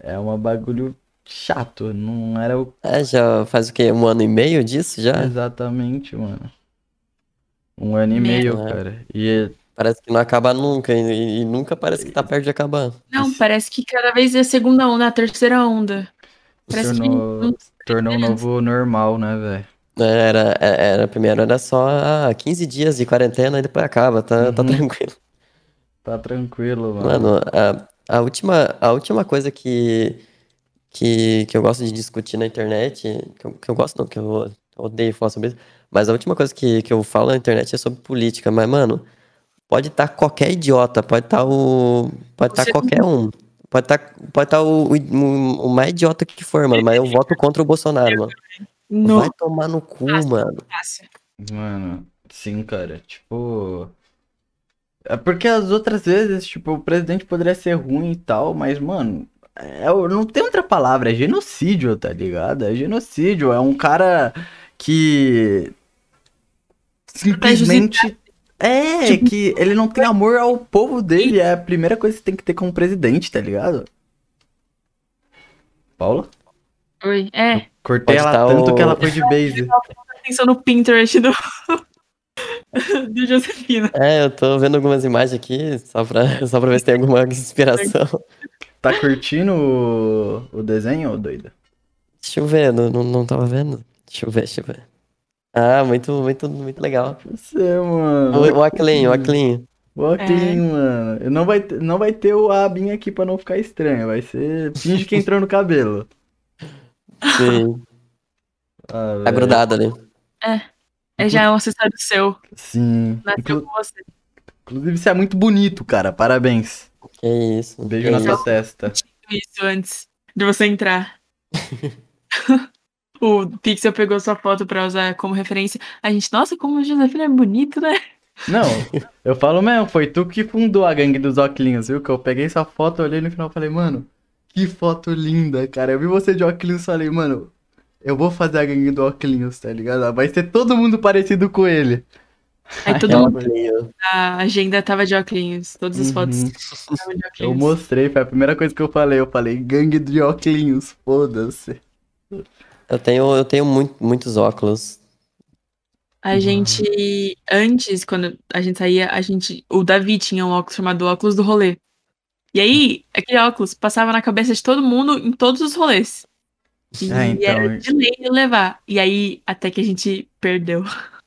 É um bagulho chato. Não era o. É, já faz o quê? Um ano e meio disso já? Exatamente, mano. Um ano e meio, É. cara. E Parece que não acaba nunca, e, e nunca parece que tá perto de acabar. Não, parece que cada vez é a segunda onda, a terceira onda. Parece que tornou, não tornou um novo normal, né, velho? É, Era, era, era- primeiro era só ah, 15 dias de quarentena e depois acaba, tá, tá Uhum. tranquilo. Tá tranquilo, mano. Mano, a, a última, a última coisa que, que, que eu gosto de discutir na internet, que eu, que eu gosto não, que eu odeio falar sobre isso, mas a última coisa que, que eu falo na internet é sobre política, mas, mano, pode estar qualquer idiota, pode estar o. Pode estar Você- qualquer um. Pode estar pode tá o, o, o mais idiota que for, mano, mas eu voto contra o Bolsonaro, mano. no Vai tomar no cu, mano. fácil. Mano, sim, cara. Tipo. É porque as outras vezes, tipo, o presidente poderia ser ruim e tal, mas, mano, é, não tem outra palavra, é genocídio, tá ligado? É genocídio. É um cara que. Simplesmente. É, que ele não tem amor ao povo dele, é a primeira coisa que tem que ter como presidente, tá ligado? Paula? Oi. É, Cortei Pode ela tanto o- que ela foi de base. atenção no Pinterest do. do Josefina. É, eu tô vendo algumas imagens aqui, só pra, só pra ver se tem alguma inspiração. Tá curtindo o, o desenho, ô doido? Deixa eu ver, não, não, não tava vendo. Deixa eu ver, deixa eu ver. Ah, muito, muito, muito legal. Você, mano. O, o o Aclean. O Oclean, mano. Não vai, ter- não vai ter o abinho aqui pra não ficar estranho. Vai ser. Finge que entrou no cabelo. Sim, Ah, tá grudado ali. É já é um acessório seu. Sim. Nasceu Inclu- com você. Inclusive, você é muito bonito, cara. Parabéns. Que isso. Beijo que na isso. sua testa. Isso antes de você entrar. o Pixel pegou sua foto pra usar como referência. A gente, nossa, como o Josefina é bonito, né? Não, eu falo mesmo, foi tu que fundou a gangue dos óculos, viu? Que eu peguei essa foto, olhei no final e falei, mano, que foto linda, cara. Eu vi você de óculos e falei, mano, eu vou fazer a gangue do óculos, tá ligado? Vai ser todo mundo parecido com ele. Aí todo É o mundo na agenda tava de óculos. Todas as fotos Uhum. estavam de Eu óculos. mostrei, foi a primeira coisa que eu falei. Eu falei, gangue de óculos, foda-se. Eu tenho, eu tenho muito, muitos óculos. A gente, antes, quando a gente saía, a gente, o Davi tinha um óculos chamado óculos do rolê. E aí, aquele óculos passava na cabeça de todo mundo em todos os rolês. E Ah, então, era de lei de levar. E aí, até que a gente perdeu.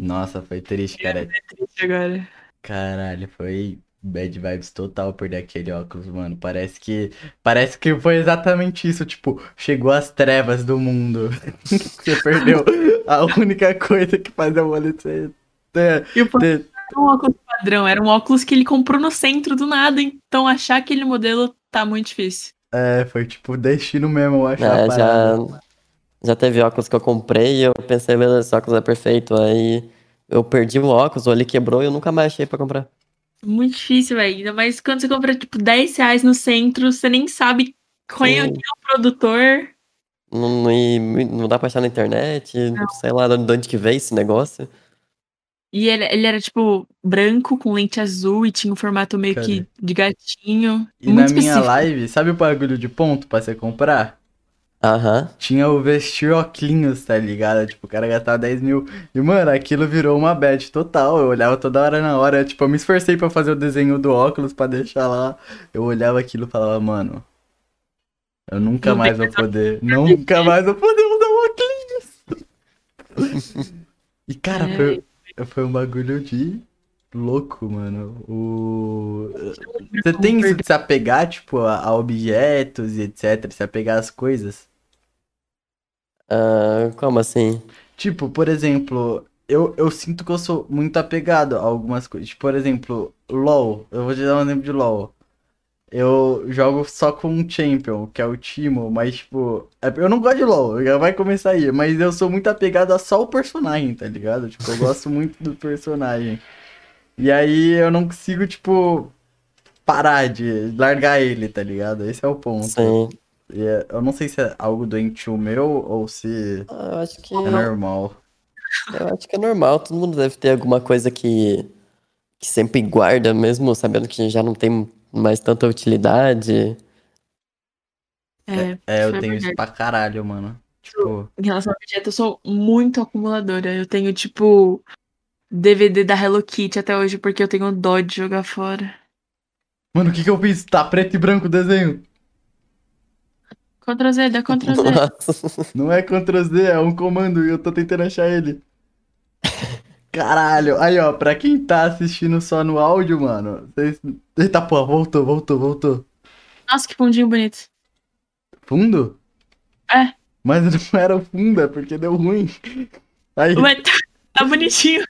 Nossa, foi triste, cara. Triste agora. Caralho, foi bad vibes total perder aquele óculos, mano. Parece que. Parece que foi exatamente isso. Tipo, chegou as trevas do mundo. Você perdeu a única coisa que fazia o olho ser. ter- E o um óculos padrão, era um óculos que ele comprou no centro do nada, então achar aquele modelo tá muito difícil. É, foi tipo destino mesmo, eu acho. É, já, já teve óculos que eu comprei e eu pensei, beleza, esse óculos é perfeito. Aí eu perdi o óculos, o olho quebrou e eu nunca mais achei pra comprar. Muito difícil, velho. Ainda mais quando você compra, tipo, 10 reais no centro, você nem sabe quem é é o produtor. Não, não, e não dá pra achar na internet, sei lá de onde que veio esse negócio. E ele, ele era, tipo, branco, com lente azul e tinha um formato meio Cadê? que de gatinho. E muito na minha específico. live, sabe o bagulho de ponto pra você comprar? Aham. Tinha o vestir óculos, tá ligado? Tipo, o cara gastava 10 mil. E, mano, aquilo virou uma bad total. Eu olhava toda hora na hora. Tipo, eu me esforcei pra fazer o desenho do óculos pra deixar lá. Eu olhava aquilo e falava, mano. Eu nunca mais vou poder. Nunca mais vou poder usar o óculos. E, cara, É. foi, foi um bagulho de louco, mano. O. Você tem isso de se apegar, tipo, a, a objetos e etc. Se apegar às coisas? Ah, como assim? Tipo, por exemplo, eu, eu sinto que eu sou muito apegado a algumas coisas. Tipo, por exemplo, LoL. Eu vou te dar um exemplo de LoL. Eu jogo só com um champion, que é o Timo, mas tipo, é- eu não gosto de LoL, já vai começar aí, mas eu sou muito apegado a só o personagem, tá ligado? Tipo, eu gosto muito do personagem. E aí eu não consigo, tipo, parar de largar ele, tá ligado? Esse é o ponto. Sim. E é- eu não sei se é algo doentio meu ou se Ah, eu acho que. é normal. Eu acho que é normal, todo mundo deve ter alguma coisa que, que sempre guarda, mesmo sabendo que já não tem mais tanta utilidade. É, É, eu isso é tenho isso verdade. pra caralho, mano. Tipo, Em relação a objeto, eu sou muito acumuladora. Eu tenho, tipo, DVD da Hello Kitty até hoje, porque eu tenho dó de jogar fora. mano, o que que eu fiz? Tá preto e branco o desenho. Ctrl Z, dá Ctrl Z. Nossa. Não é Ctrl Z, é um comando e eu tô tentando achar ele. Caralho. Aí, ó, pra quem tá assistindo só no áudio, mano. Vocês... Eita, pô, voltou, voltou, voltou. Nossa, que fundinho bonito. Fundo? É. Mas não era fundo, é porque deu ruim. Aí, Ué, tá, tá bonitinho.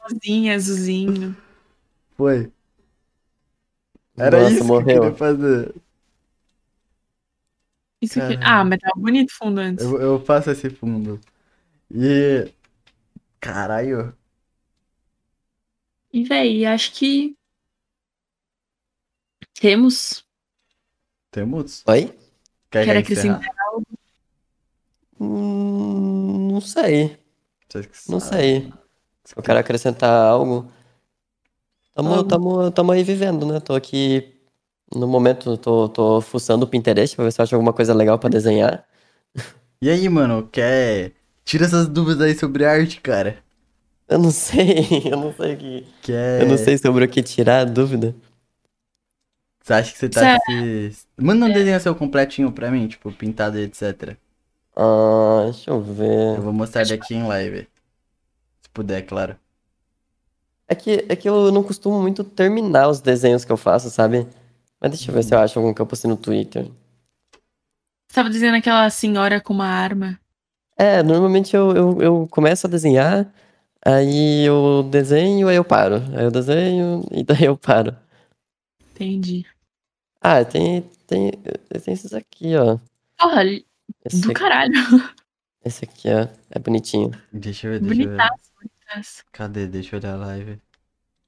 Rosinha, azulzinho. foi. Era Nossa, isso que eu morreu. queria fazer. Isso aqui. Ah, mas tava bonito o fundo antes. Eu, eu faço esse fundo. E. Caralho. E, véi, acho que. Temos. Temos? Oi? Quer acrescentar? Hum, não sei, não sei. Se eu quero acrescentar algo. Tamo, Algo. tamo, tamo aí vivendo, né? Tô aqui. No momento, tô, tô fuçando o Pinterest pra ver se eu acho alguma coisa legal pra desenhar. E aí, mano, quer. Tira essas dúvidas aí sobre arte, cara. Eu não sei, eu não sei o que. Que é. Eu não sei sobre o que tirar a dúvida. Você acha que você tá se. Manda um desenho seu completinho pra mim, tipo, pintado e etc. Ah, deixa eu Eu ver. vou mostrar ele aqui em live. Se puder, claro. É que, é que eu não costumo muito terminar os desenhos que eu faço, sabe? Mas deixa eu ver se eu acho algum que eu postei no Twitter. Você tava dizendo aquela senhora com uma arma. É, normalmente eu, eu, eu começo a desenhar, aí eu desenho, aí eu paro. Aí eu desenho e daí eu paro. Entendi. Ah, tem, tem, tem esses aqui, ó. Porra, Esse, do aqui- caralho. esse aqui, ó. É bonitinho. Deixa eu ver, deixa eu ver. Bonitaço, bonitaço. Cadê? Deixa eu olhar a live.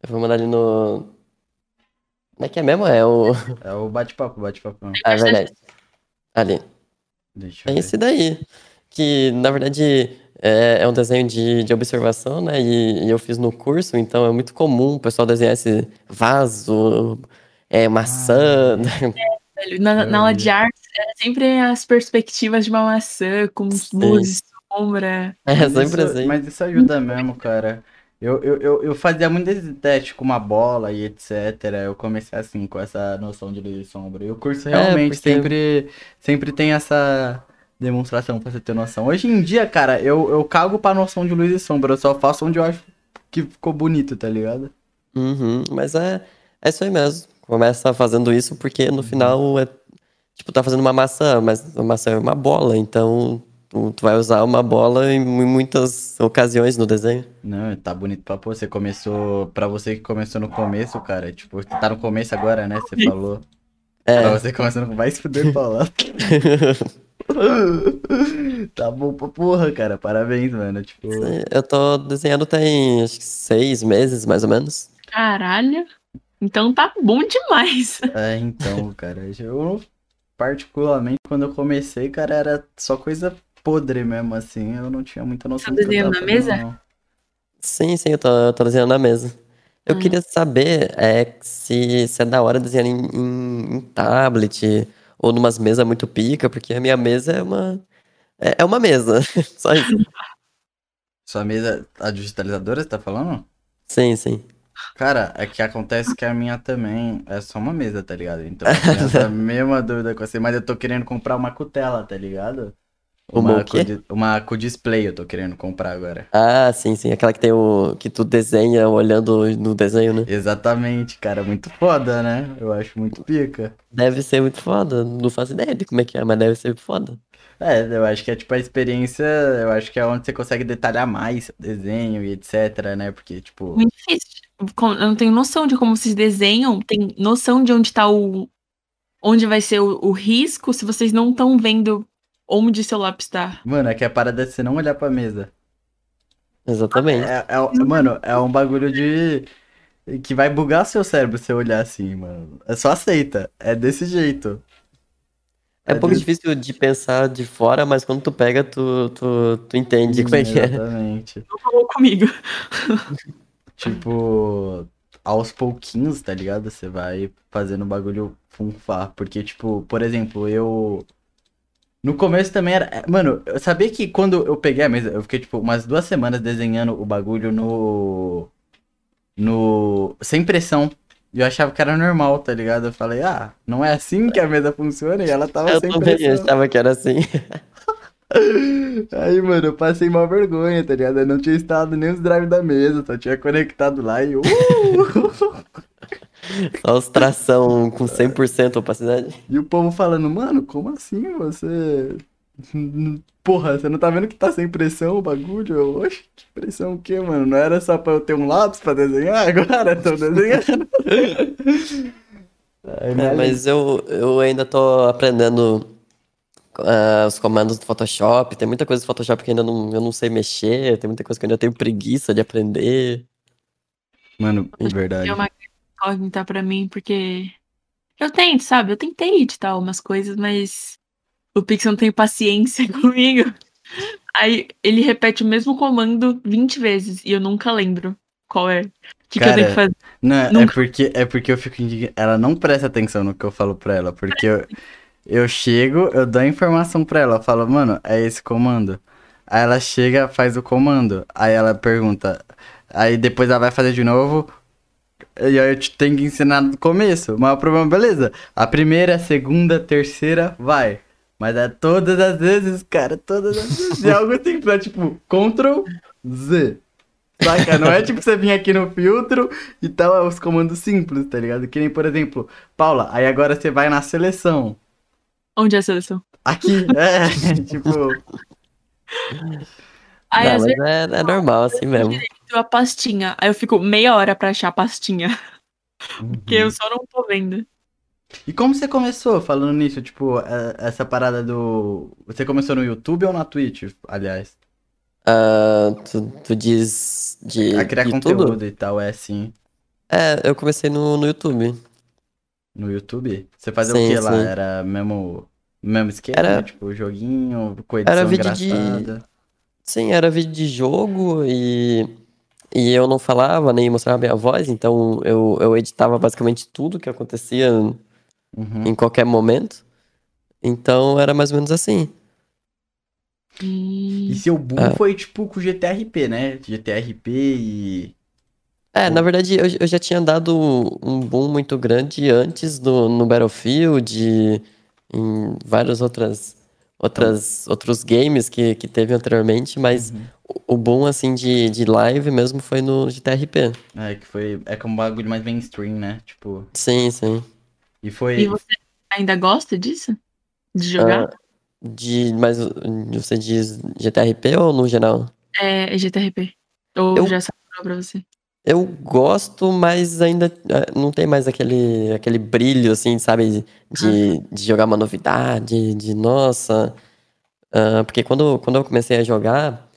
Eu vou mandar ali no. Como é que é mesmo? É o. É o bate-papo, bate-papo. Ah, é verdade. Ali. Deixa eu É esse daí. Que, na verdade, é, é um desenho de, de observação, né? E, e eu fiz no curso, então é muito comum o pessoal desenhar esse vaso, é, maçã. Velho, Na, Eu na aula de arte, era sempre as perspectivas de uma maçã, com Sim. luz e sombra. É sempre isso, assim. mas isso ajuda mesmo, cara. Eu, eu, eu, eu fazia muito esse teste com uma bola e etc. Eu comecei assim, com essa noção de luz e sombra. E o curso realmente porque- sempre, sempre tem essa demonstração pra você ter noção. Hoje em dia, cara, eu, eu cago pra noção de luz e sombra. Eu só faço onde eu acho que ficou bonito, tá ligado? Uhum, mas é, é isso aí mesmo. Começa fazendo isso porque no final é. Tipo, tá fazendo uma maçã, mas a maçã é uma bola, então tu, tu vai usar uma bola em, mu- muitas ocasiões no desenho. Não, tá bonito pra pô. Você começou. Pra você que começou no começo, cara. Tipo, tá no começo agora, né? Você falou. Pra É. você que começou no. Vai se fuder, Paula. Tá bom pra porra, cara. Parabéns, mano. Tipo, Eu tô desenhando tem acho que seis meses, mais ou menos. Caralho. Então tá bom demais. é, então, cara. Eu, particularmente, quando eu comecei, cara, era só coisa podre mesmo, assim. Eu não tinha muita noção Tá que eu desenhando na mesa? não. Sim, sim, eu tô, eu tô desenhando na mesa. Eu Hum. queria saber é, se, se é da hora desenhar em, em- em tablet ou numas mesas muito pica, porque a minha mesa é uma. É, é uma mesa. Só isso. Sua mesa, a digitalizadora, você tá falando? Sim, sim. Cara, é que acontece que a minha também é só uma mesa, tá ligado? Então eu tenho essa mesma dúvida com você, mas eu tô querendo comprar uma cutela, tá ligado? Uma Uma, o quê? com, di- uma com display eu tô querendo comprar agora. Ah, sim, sim. Aquela que tem o. que tu desenha olhando no desenho, né? Exatamente, cara, muito foda, né? Eu acho muito pica. Deve ser muito foda. Não faço ideia de como é que é, mas deve ser foda. É, eu acho que é tipo a experiência, eu acho que é onde você consegue detalhar mais o desenho e etc, né? Porque, tipo, Muito difícil. Eu não tenho noção de como vocês desenham, tem noção de onde tá o. onde vai ser o, o risco se vocês não estão vendo onde seu lápis tá. mano, é que a parada é você não olhar pra mesa. Exatamente. É, é- mano, é um bagulho de. que vai bugar seu cérebro se você olhar assim, mano. É só aceita. É desse jeito. É um pouco desse- difícil de pensar de fora, mas quando tu pega, tu, tu, tu entende como é que é. Exatamente. Não falou comigo. Tipo, aos pouquinhos, tá ligado? Você vai fazendo o bagulho funfar. Porque, tipo, por exemplo, eu. No começo também era. Mano, eu sabia que quando eu peguei a mesa, eu fiquei, tipo, umas duas semanas desenhando o bagulho no. No. Sem pressão. E eu achava que era normal, tá ligado? Eu falei, ah, não é assim que a mesa funciona? E ela tava Eu sem também pressão. achava que era assim. Aí, mano, eu passei uma vergonha, tá ligado? Eu não tinha instalado nem os drives da mesa, só tinha conectado lá e. Uh! Só os tração com 100% opacidade. E o povo falando, mano, como assim você. Porra, você não tá vendo que tá sem pressão o bagulho? Eu, oxe, que pressão o quê, mano? Não era só pra eu ter um lápis pra desenhar? Agora eu tô desenhando. Aí, É, mas eu, eu ainda tô aprendendo ah, os comandos do Photoshop. Tem muita coisa do Photoshop que ainda não, eu não sei mexer. Tem muita coisa que eu ainda tenho preguiça de aprender. Mano, verdade. É uma incógnita pra mim, porque eu tento, sabe? Eu tentei editar umas coisas, mas o Pix não tem paciência comigo. Aí ele repete o mesmo comando 20 vezes e eu nunca lembro qual é. O que, que eu tenho que fazer? Não, é Nunca- porque, é porque eu fico indignado. Ela não presta atenção no que eu falo pra ela. Porque eu, eu chego, eu dou a informação pra ela. Eu falo, mano, é esse comando. Aí ela chega, faz o comando. Aí ela pergunta. Aí depois ela vai fazer de novo. E aí eu te tenho que ensinar do começo. Mas o problema, beleza. A primeira, a segunda, a terceira, vai. Mas é todas as vezes, cara, todas as vezes. É algo simples, é tipo, Ctrl Z. Saca? Não é tipo você vir aqui no filtro e tal, é os comandos simples, tá ligado? Que nem, por exemplo, Paula, aí agora você vai na seleção. Onde é a seleção? Aqui, é, tipo. Aí Não, às mas vezes é, é normal assim mesmo. eu a pastinha. Aí eu fico meia hora pra achar a pastinha. Porque Uhum. eu só não tô vendo. E como você começou falando nisso, tipo, é- essa parada do. Você começou no YouTube ou na Twitch, aliás? Ah, tu, tu diz de, A criar de conteúdo tudo? e tal, é assim. É, eu comecei no, no YouTube. No YouTube? Você fazia Sim, o que lá? Era mesmo, mesmo esquema? Era- Tipo, joguinho, com Era edição vídeo de- engraçada? Sim, era vídeo de jogo e, e eu não falava nem mostrava minha voz, então eu, eu editava basicamente tudo que acontecia Uhum. em qualquer momento. Então era mais ou menos assim. E seu boom Ah. foi tipo com GTRP, né? GTRP e. É, na verdade eu, eu já tinha dado um boom muito grande antes do, no Battlefield, e em vários outras, outras, outros games que, que teve anteriormente, mas Uhum. o, o boom assim de, de live mesmo foi no GTRP. É, que foi. É como um bagulho mais mainstream, né? Tipo. Sim, sim. E foi. E você ainda gosta disso? De jogar? Ah, de, mas você diz GTRP ou no geral? É GTRP. Ou Eu- já saturou pra você? Eu gosto, mas ainda ah, não tem mais aquele, aquele brilho, assim, sabe? De, de jogar uma novidade, de nossa. Ah, porque quando, quando eu comecei a jogar,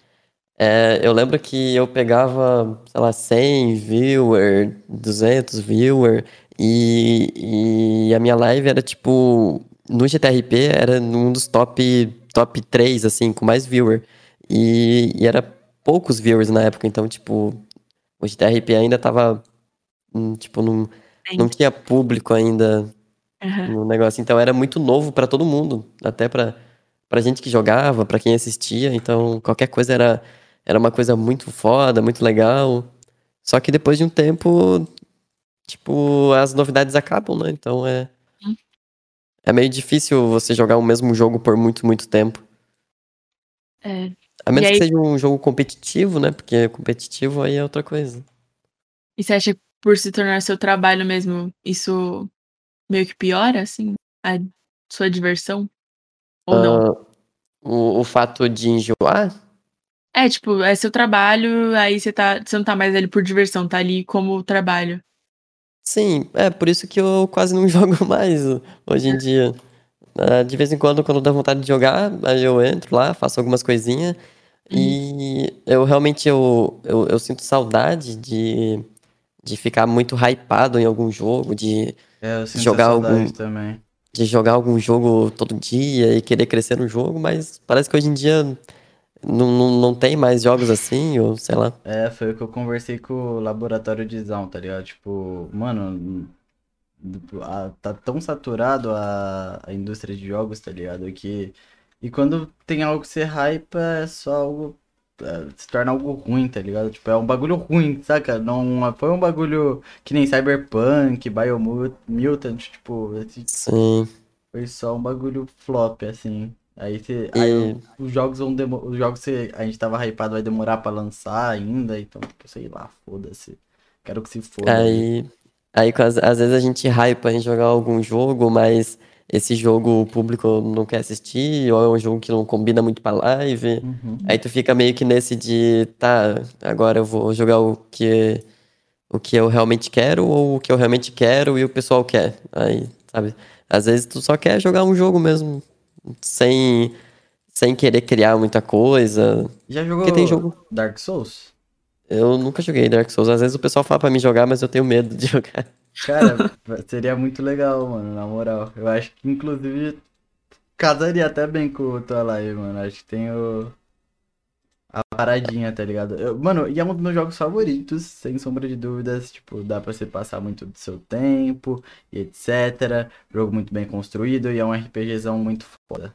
é, eu lembro que eu pegava, sei lá, 100 viewer, 200 viewer, e, e a minha live era tipo. No GTRP era um dos top, top 3, assim, com mais viewer. E, e era poucos viewers na época, então, tipo, o GTRP ainda tava, hum, tipo, não, Bem. não tinha público ainda Aham. no negócio. Então era muito novo pra todo mundo, até pra pra gente que jogava, pra quem assistia. Então qualquer coisa era era uma coisa muito foda, muito legal. Só que depois de um tempo, tipo, as novidades acabam, né? Então é é meio difícil você jogar o mesmo jogo por muito, muito tempo. É. A menos aí- que seja um jogo competitivo, né? Porque competitivo aí é outra coisa. E você acha que por se tornar seu trabalho mesmo, isso meio que piora, assim, a sua diversão? Ou não? Ah, o, o fato de enjoar, É, tipo, é seu trabalho, aí você tá. Você não tá mais ali por diversão, tá ali como trabalho. Sim, é por isso que eu quase não jogo mais ho- hoje em dia. Ah, de vez em quando, quando dá vontade de jogar, aí eu entro lá, faço algumas coisinhas. E eu realmente eu, eu, eu sinto saudade de, de ficar muito hypado em algum jogo, de, É, jogar algum- também. de jogar algum jogo todo dia e querer crescer no jogo, mas parece que hoje em dia não, não, não tem mais jogos assim, ou sei lá. É, foi o que eu conversei com o laboratório de Zão, tá ligado? Tipo, mano, a- tá tão saturado a, a indústria de jogos, tá ligado? Que. E quando tem algo que você hypa, é só algo. é, se torna algo ruim, tá ligado? Tipo, é um bagulho ruim, saca? Não foi um bagulho que nem Cyberpunk, Biomutant, tipo, esse Sim. foi só um bagulho flop, assim. Aí, você, E- aí os jogos vão demo- os jogos que a gente tava hypado vai demorar pra lançar ainda, então, tipo, sei lá, foda-se. Quero que se foda. Aí, aí às, às vezes a gente hypa em jogar algum jogo, mas esse jogo o público não quer assistir, ou é um jogo que não combina muito pra live. Uhum. Aí tu fica meio que nesse de, tá, agora eu vou jogar o que, o que eu realmente quero, ou o que eu realmente quero e o pessoal quer. Aí, sabe? Às vezes tu só quer jogar um jogo mesmo, sem, sem querer criar muita coisa. Já jogou Porque tem jogo. Dark Souls? Eu nunca joguei Dark Souls. Às vezes o pessoal fala pra mim jogar, mas eu tenho medo de jogar. Cara, seria muito legal, mano, na moral. Eu acho que, inclusive, casaria até bem com a tua live, mano. Acho que tem o... a paradinha, tá ligado? Eu- mano, e é um dos meus jogos favoritos, sem sombra de dúvidas. Tipo, dá pra você passar muito do seu tempo e etc. Jogo muito bem construído e é um RPGzão muito foda.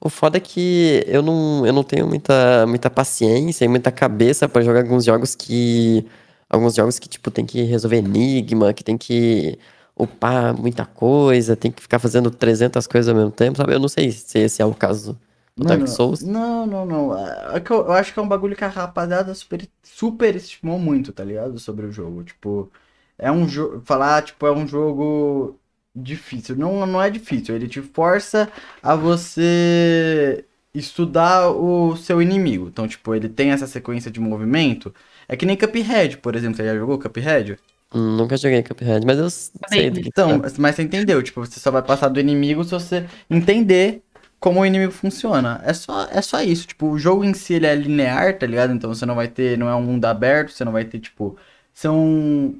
O foda é que eu não, eu não tenho muita, muita paciência e muita cabeça pra jogar alguns jogos que. Alguns jogos que, tipo, tem que resolver enigma, que tem que upar muita coisa, tem que ficar fazendo 300 coisas ao mesmo tempo, sabe? Eu não sei se esse é o caso do Dark Souls. Não, não, não. É eu, eu acho que é um bagulho que a rapaziada super, super estimou muito, tá ligado? Sobre o jogo. Tipo, é um jogo. Falar, tipo, é um jogo difícil. Não, não é difícil. Ele te força a você estudar o seu inimigo. Então, tipo, ele tem essa sequência de movimento. É que nem Cuphead, por exemplo. Você já jogou Cuphead? Hum, Nunca joguei Cuphead, mas eu sei do que Então, que mas você entendeu. Tipo, você só vai passar do inimigo se você entender como o inimigo funciona. É só, é só isso. Tipo, o jogo em si ele é linear, tá ligado? Então você não vai ter. Não é um mundo aberto, você não vai ter, tipo. São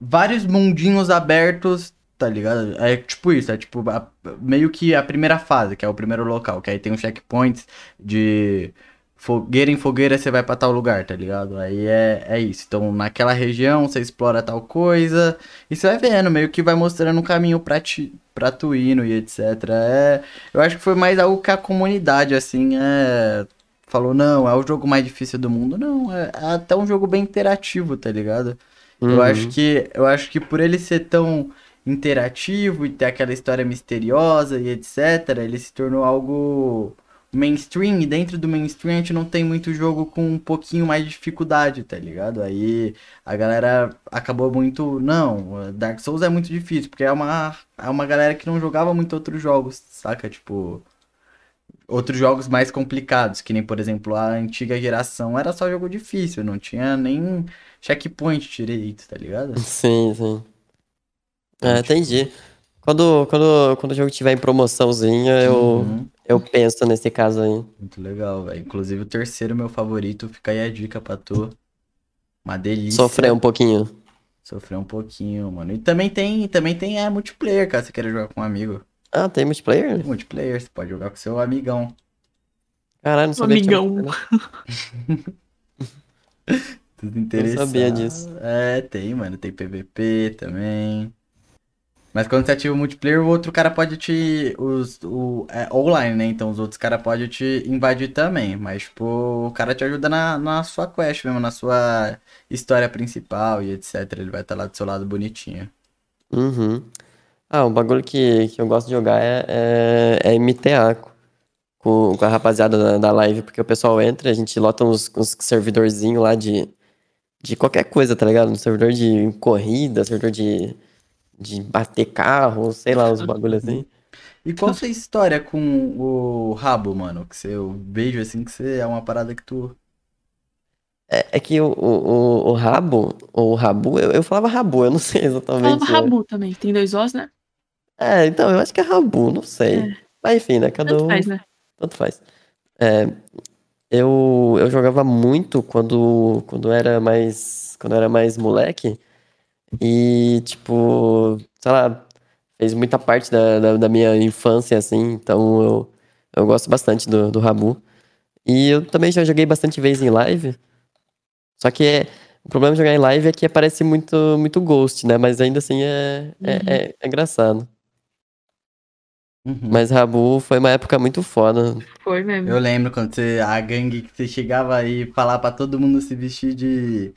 vários mundinhos abertos, tá ligado? É tipo isso, é tipo a- meio que a primeira fase, que é o primeiro local, que aí tem os checkpoints de fogueira em fogueira você vai pra tal lugar, tá ligado? Aí é, é isso. Então naquela região você explora tal coisa e você vai vendo, meio que vai mostrando um caminho pra, ti, pra tu indo e etc. É, eu acho que foi mais algo que a comunidade, assim, é. Falou, não, é o jogo mais difícil do mundo. Não, é, é até um jogo bem interativo, tá ligado? Eu Uhum. acho que eu acho que por ele ser tão interativo e ter aquela história misteriosa e etc, ele se tornou algo mainstream e dentro do mainstream a gente não tem muito jogo com um pouquinho mais de dificuldade, tá ligado? Aí a galera acabou muito, não, Dark Souls é muito difícil, porque é uma é uma galera que não jogava muito outros jogos, saca? Tipo, outros jogos mais complicados, que nem, por exemplo, a antiga geração era só jogo difícil, não tinha nem checkpoint direito, tá ligado? Sim, sim. Então, É, tipo- entendi. Quando, quando, quando o jogo tiver em promoçãozinha, eu, Uhum, eu penso nesse caso aí. muito legal, velho. Inclusive o terceiro, meu favorito, fica aí a dica pra tu. Uma delícia. Sofrer um pouquinho. Sofrer um pouquinho, mano. E também tem, também tem é, multiplayer, caso você queira jogar com um amigo. Ah, tem multiplayer? Multiplayer, você pode jogar com seu amigão. Caralho, não sabia Amigão. Tudo interessante. sabia disso. É, tem, mano. Tem PVP também. Mas quando você ativa o multiplayer, o outro cara pode te. Os, o, é online, né? Então os outros caras podem te invadir também. Mas, tipo, o cara te ajuda na, na sua quest mesmo, na sua história principal e etc. Ele vai estar lá do seu lado bonitinho. Uhum. Ah, um bagulho que, que eu gosto de jogar é, é, é MTA com, com a rapaziada da, da live, porque o pessoal entra, a gente lota uns, uns servidorzinhos lá de, de qualquer coisa, tá ligado? Um servidor de corrida, servidor de, de bater carro, sei lá, uns bagulhos assim. E qual a sua história com o rabo, mano? Que você, eu vejo assim que você é uma parada que tu. É, é que o, o, o, rabo, ou o rabu, eu, eu falava rabu, eu não sei exatamente. Falava Rabu também. Tem dois Os, né? É, então, eu acho que é rabu, não sei. É. Mas enfim, né? Cada Tanto um. faz, né? Tanto faz. É, eu, eu jogava muito quando, quando era mais quando era mais moleque e tipo, sei lá, fez muita parte da, da, da minha infância assim, então eu, eu gosto bastante do, do Rabu. E eu também já joguei bastante vezes em live. Só que é, o problema de jogar em live é que aparece muito, muito ghost, né? Mas ainda assim é, é, Uhum. é, é engraçado. Uhum. Mas Rabu foi uma época muito foda. Foi mesmo. Eu lembro quando você, a gangue que você chegava aí falar pra todo mundo se vestir de,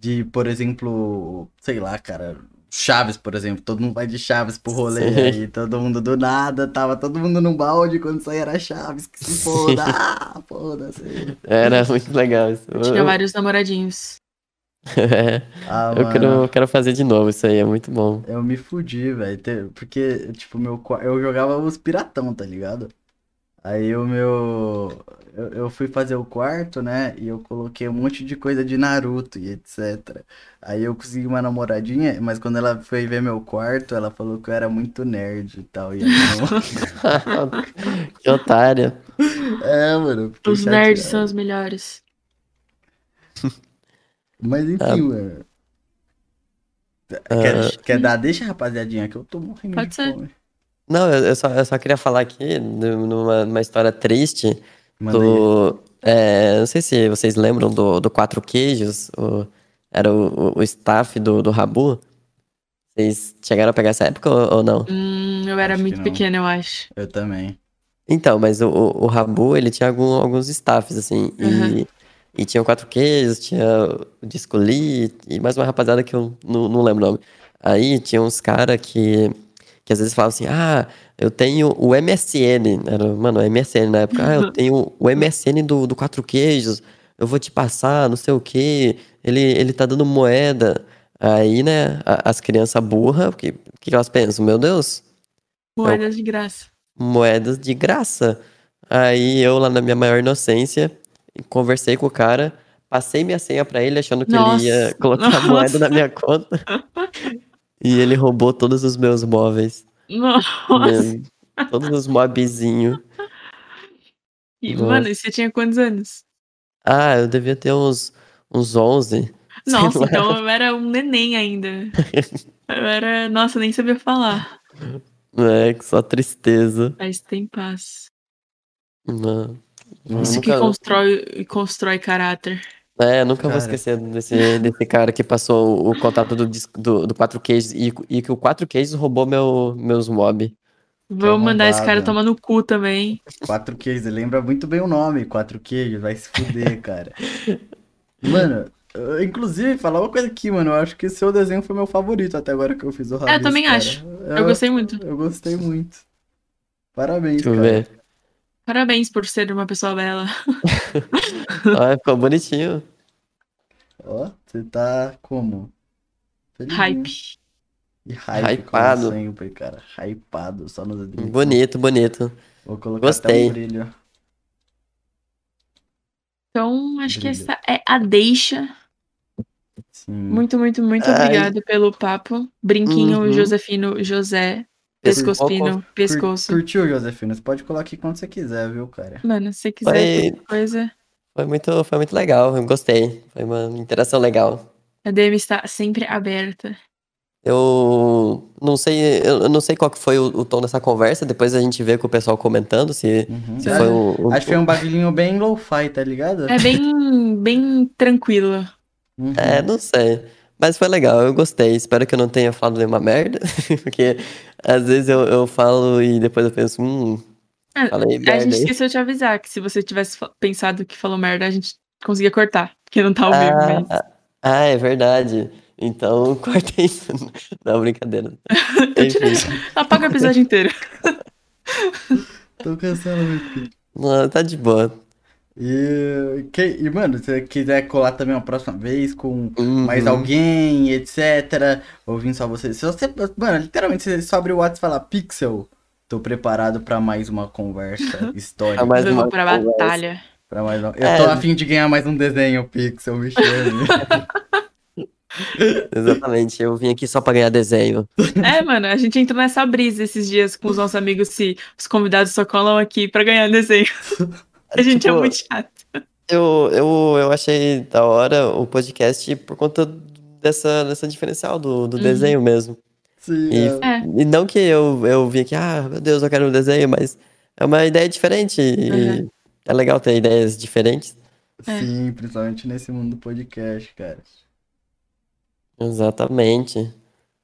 de, por exemplo, sei lá, cara, Chaves, por exemplo. Todo mundo vai de Chaves pro rolê Sim. aí, todo mundo do nada, tava todo mundo no balde quando saía era Chaves, que se foda, ah, foda-se. Era muito legal isso. Eu tinha vários namoradinhos. É, Ah, eu quero, quero fazer de novo isso aí, é muito bom. eu me fudi, velho, porque, tipo, meu, eu jogava os piratão, tá ligado? Aí o meu. Eu, eu fui fazer o quarto, né? E eu coloquei um monte de coisa de Naruto e etc. Aí eu consegui uma namoradinha, mas quando ela foi ver meu quarto, ela falou que eu era muito nerd e tal. E não... que otária. É, mano, Os nerds chateado. são os melhores. Mas Ah. enfim, mano. Quer, quer dar? Deixa, rapaziadinha, que eu tô morrendo Pode de ser. fome. Não, eu, só, eu só queria falar aqui nu- numa, numa história triste. Do. é, não sei se vocês lembram do, do Quatro Queijos, o- era o, o- staff do, do Rabu. Vocês chegaram a pegar essa época ou, ou não? Hum, eu era Acho muito pequena, eu acho. Eu também. Então, mas o, o o Rabu, ele tinha algum- alguns staffs, assim, Aham. e, e tinha o Quatro Queijos, tinha o Disco Lee, e mais uma rapaziada que eu não, não lembro o nome. Aí tinha uns caras que, que às vezes falavam assim, ah, eu tenho o MSN, era, mano, o MSN na época, ah, eu tenho o MSN do, do Quatro Queijos, eu vou te passar, não sei o quê, ele, ele tá dando moeda. Aí, né, as crianças burras, o que, que elas pensam? Meu Deus, Moedas de graça. moedas de graça. Aí eu, lá na minha maior inocência, conversei com o cara, passei minha senha pra ele, achando que ele ia Nossa, colocar a moeda na nossa. minha conta. E ele roubou todos os meus móveis. Nossa. Todos os mobzinhos. E, Nossa. mano, e você tinha quantos anos? Ah, eu devia ter uns, uns 11. sei Nossa, então eu era um neném ainda. Eu era. Nossa, nem sabia falar. É, que só tristeza. Mas tem paz. Não. Eu Isso que nunca- constrói, constrói caráter. É, nunca vou Cara. esquecer desse, desse cara que passou o contato do, do, do 4 Queijos e, e que o 4 Queijos roubou meu, meus mob. Vou mandar esse cara tomar no cu também. Quatro queijos, lembra muito bem o nome, quatro queijos, vai se fuder, cara. Mano, eu- inclusive, falar uma coisa aqui, mano, eu acho que seu desenho foi meu favorito até agora que eu fiz o Rabisco, É, eu também cara. acho. Eu gostei muito. Eu gostei muito. Parabéns, Deixa eu cara. ver. Parabéns por ser uma pessoa bela. Ah, ficou bonitinho. Ó, você tá como? Felizinho. Hype. E hype, Hypado. como sempre, cara. Hypado, só nos. Bonito, bonito. Vou colocar Gostei. até um brilho. Então, acho que Brilho. essa é a deixa. Sim. Muito, muito, muito Ai. obrigado pelo papo. Brinquinho, Uhum. Josefino, José, Pescospino, Pescoço. Cur- Curtiu, Josefina? Você pode colar aqui quando você quiser, viu, cara? Mano, se você quiser qualquer coisa, Foi muito, foi muito legal, eu gostei. Foi uma interação legal. a DM está sempre aberta. Eu não sei, eu não sei qual que foi o, o tom dessa conversa, depois a gente vê com o pessoal comentando se, Uhum. se É. foi o, o- Acho que foi um bagulhinho bem lo-fi, tá ligado? É bem, bem tranquilo. Uhum. É, não sei. Mas foi legal, eu gostei. Espero que eu não tenha falado nenhuma merda. Porque às vezes eu, eu falo e depois eu penso, hum, Ah, falei A merda gente aí. esqueceu de avisar que se você tivesse pensado que falou merda, a gente conseguia cortar. Porque não tá ao vivo, mas. Ah, ah, é verdade. Então corta isso. Não, brincadeira. Apaga o episódio inteiro. Tô cansando muito. não, tá de boa. E, que, e, mano, se você quiser colar também uma próxima vez com mais Uhum. alguém, etc. Ouvindo só você. Se você. Mano, literalmente, você só abre o WhatsApp e fala Pixel. Tô preparado pra mais uma conversa histórica. Pra mais uma pra conversa. batalha. Pra mais uma... Eu É. tô afim de ganhar mais um desenho, Pixel, me chame. Exatamente, eu vim aqui só pra ganhar desenho. É, mano, a gente entrou nessa brisa esses dias com os nossos amigos se os convidados só colam aqui pra ganhar desenho. A gente é Tipo, muito chato. Eu, eu, eu achei da hora o podcast por conta dessa, dessa diferencial do, do Uhum. desenho mesmo. Sim, E, é. É. e não que eu, eu vim aqui, ah, meu Deus, eu quero um desenho, mas é uma ideia diferente. E Uhum. é legal ter ideias diferentes. É. Sim, principalmente nesse mundo do podcast, cara. Exatamente.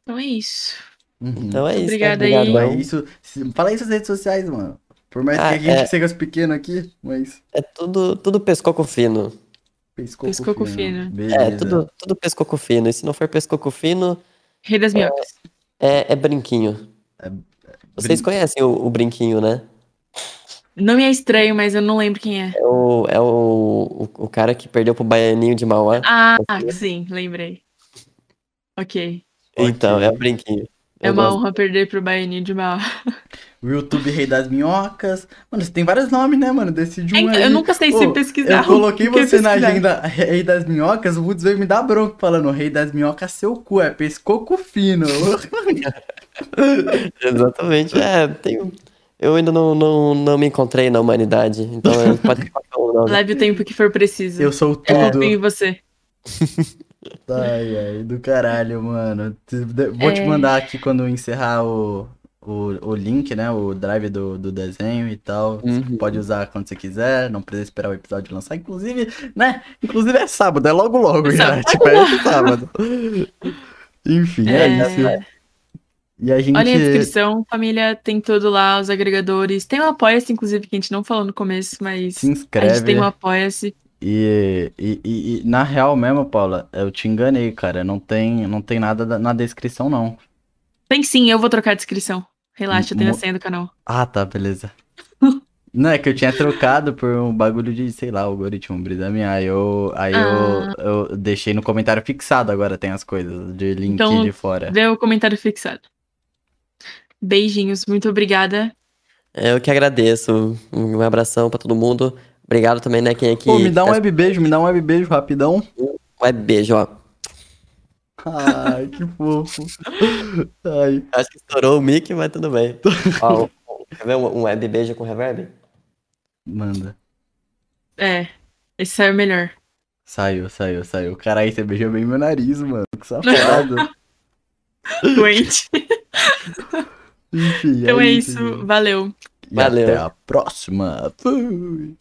Então é isso. Uhum. Então é isso. Obrigada né? aí. Obrigadão. Mas isso, fala aí suas redes sociais, mano. Por mais Ah, que a gente é. seja pequeno aqui, mas É tudo, tudo pescoco fino. pescoco, Pescoco fino. fino. É, tudo, tudo pescoco fino. E se não for pescoco fino, Rei das minhocas. É, é brinquinho. É- Vocês brin- conhecem o, o brinquinho, né? Não me é estranho, mas eu não lembro quem é. É o, é o, o, o cara que perdeu pro Baianinho de Mauá. Ah, sim, lembrei. Ok. Então, Ok. é o brinquinho. É Eu uma gosto. honra perder pro Baianinho de Mal. O YouTube Rei das Minhocas. Mano, você tem vários nomes, né, mano? Decide um Então, aí. eu nunca sei se Ô, pesquisar. Eu coloquei você na agenda Rei das Minhocas, o Woods veio me dar bronca falando Rei das Minhocas, seu cu, é pescoco fino. Exatamente. É, tem, eu ainda não, não, não me encontrei na humanidade. Então eu- pode qualquer um. Leve o tempo que for preciso. eu sou Eu tudo. confio em você. Ai, ai, do caralho, mano. Te- Vou te É. mandar aqui quando encerrar o, o, o link, né? O drive do, do desenho e tal. Você Uhum. pode usar quando você quiser, não precisa esperar o episódio lançar. Inclusive, né? Inclusive é sábado, é logo logo É já. sábado. Tipo, é esse sábado. Enfim, é, É, isso. E a gente. Olha a descrição, família, tem tudo lá, os agregadores. Tem um Apoia-se, inclusive, que a gente não falou no começo, mas Se a gente inscreve. tem um Apoia-se. E, e, e- e na real mesmo, Paula, eu te enganei, cara. Não tem, não tem nada da- na descrição, não. Tem sim, eu vou trocar a descrição. Relaxa, eu tenho a senha do canal. Ah, tá, beleza. Não, é que eu tinha trocado por um bagulho de, sei lá, algoritmo, brisa minha. Aí eu, aí Ah. eu, eu deixei no comentário fixado, agora tem as coisas de link Então, de fora. Vê o comentário fixado. Beijinhos, muito obrigada. Eu que agradeço. Um abração pra todo mundo. Obrigado também, né, quem aqui. Pô, me dá um tá- web beijo, me dá um web beijo rapidão. Web beijo, ó. Ai, que fofo. Ai. Acho que estourou o mic, mas tudo bem. Ó, um- quer ver um um web beijo com reverb? Manda. É, esse saiu melhor. Saiu, saiu, saiu. Caralho, você beijou bem meu nariz, mano. Que safado. Doente. Enfim, Então é é isso, gente. valeu. E Valeu. até a próxima. Fui.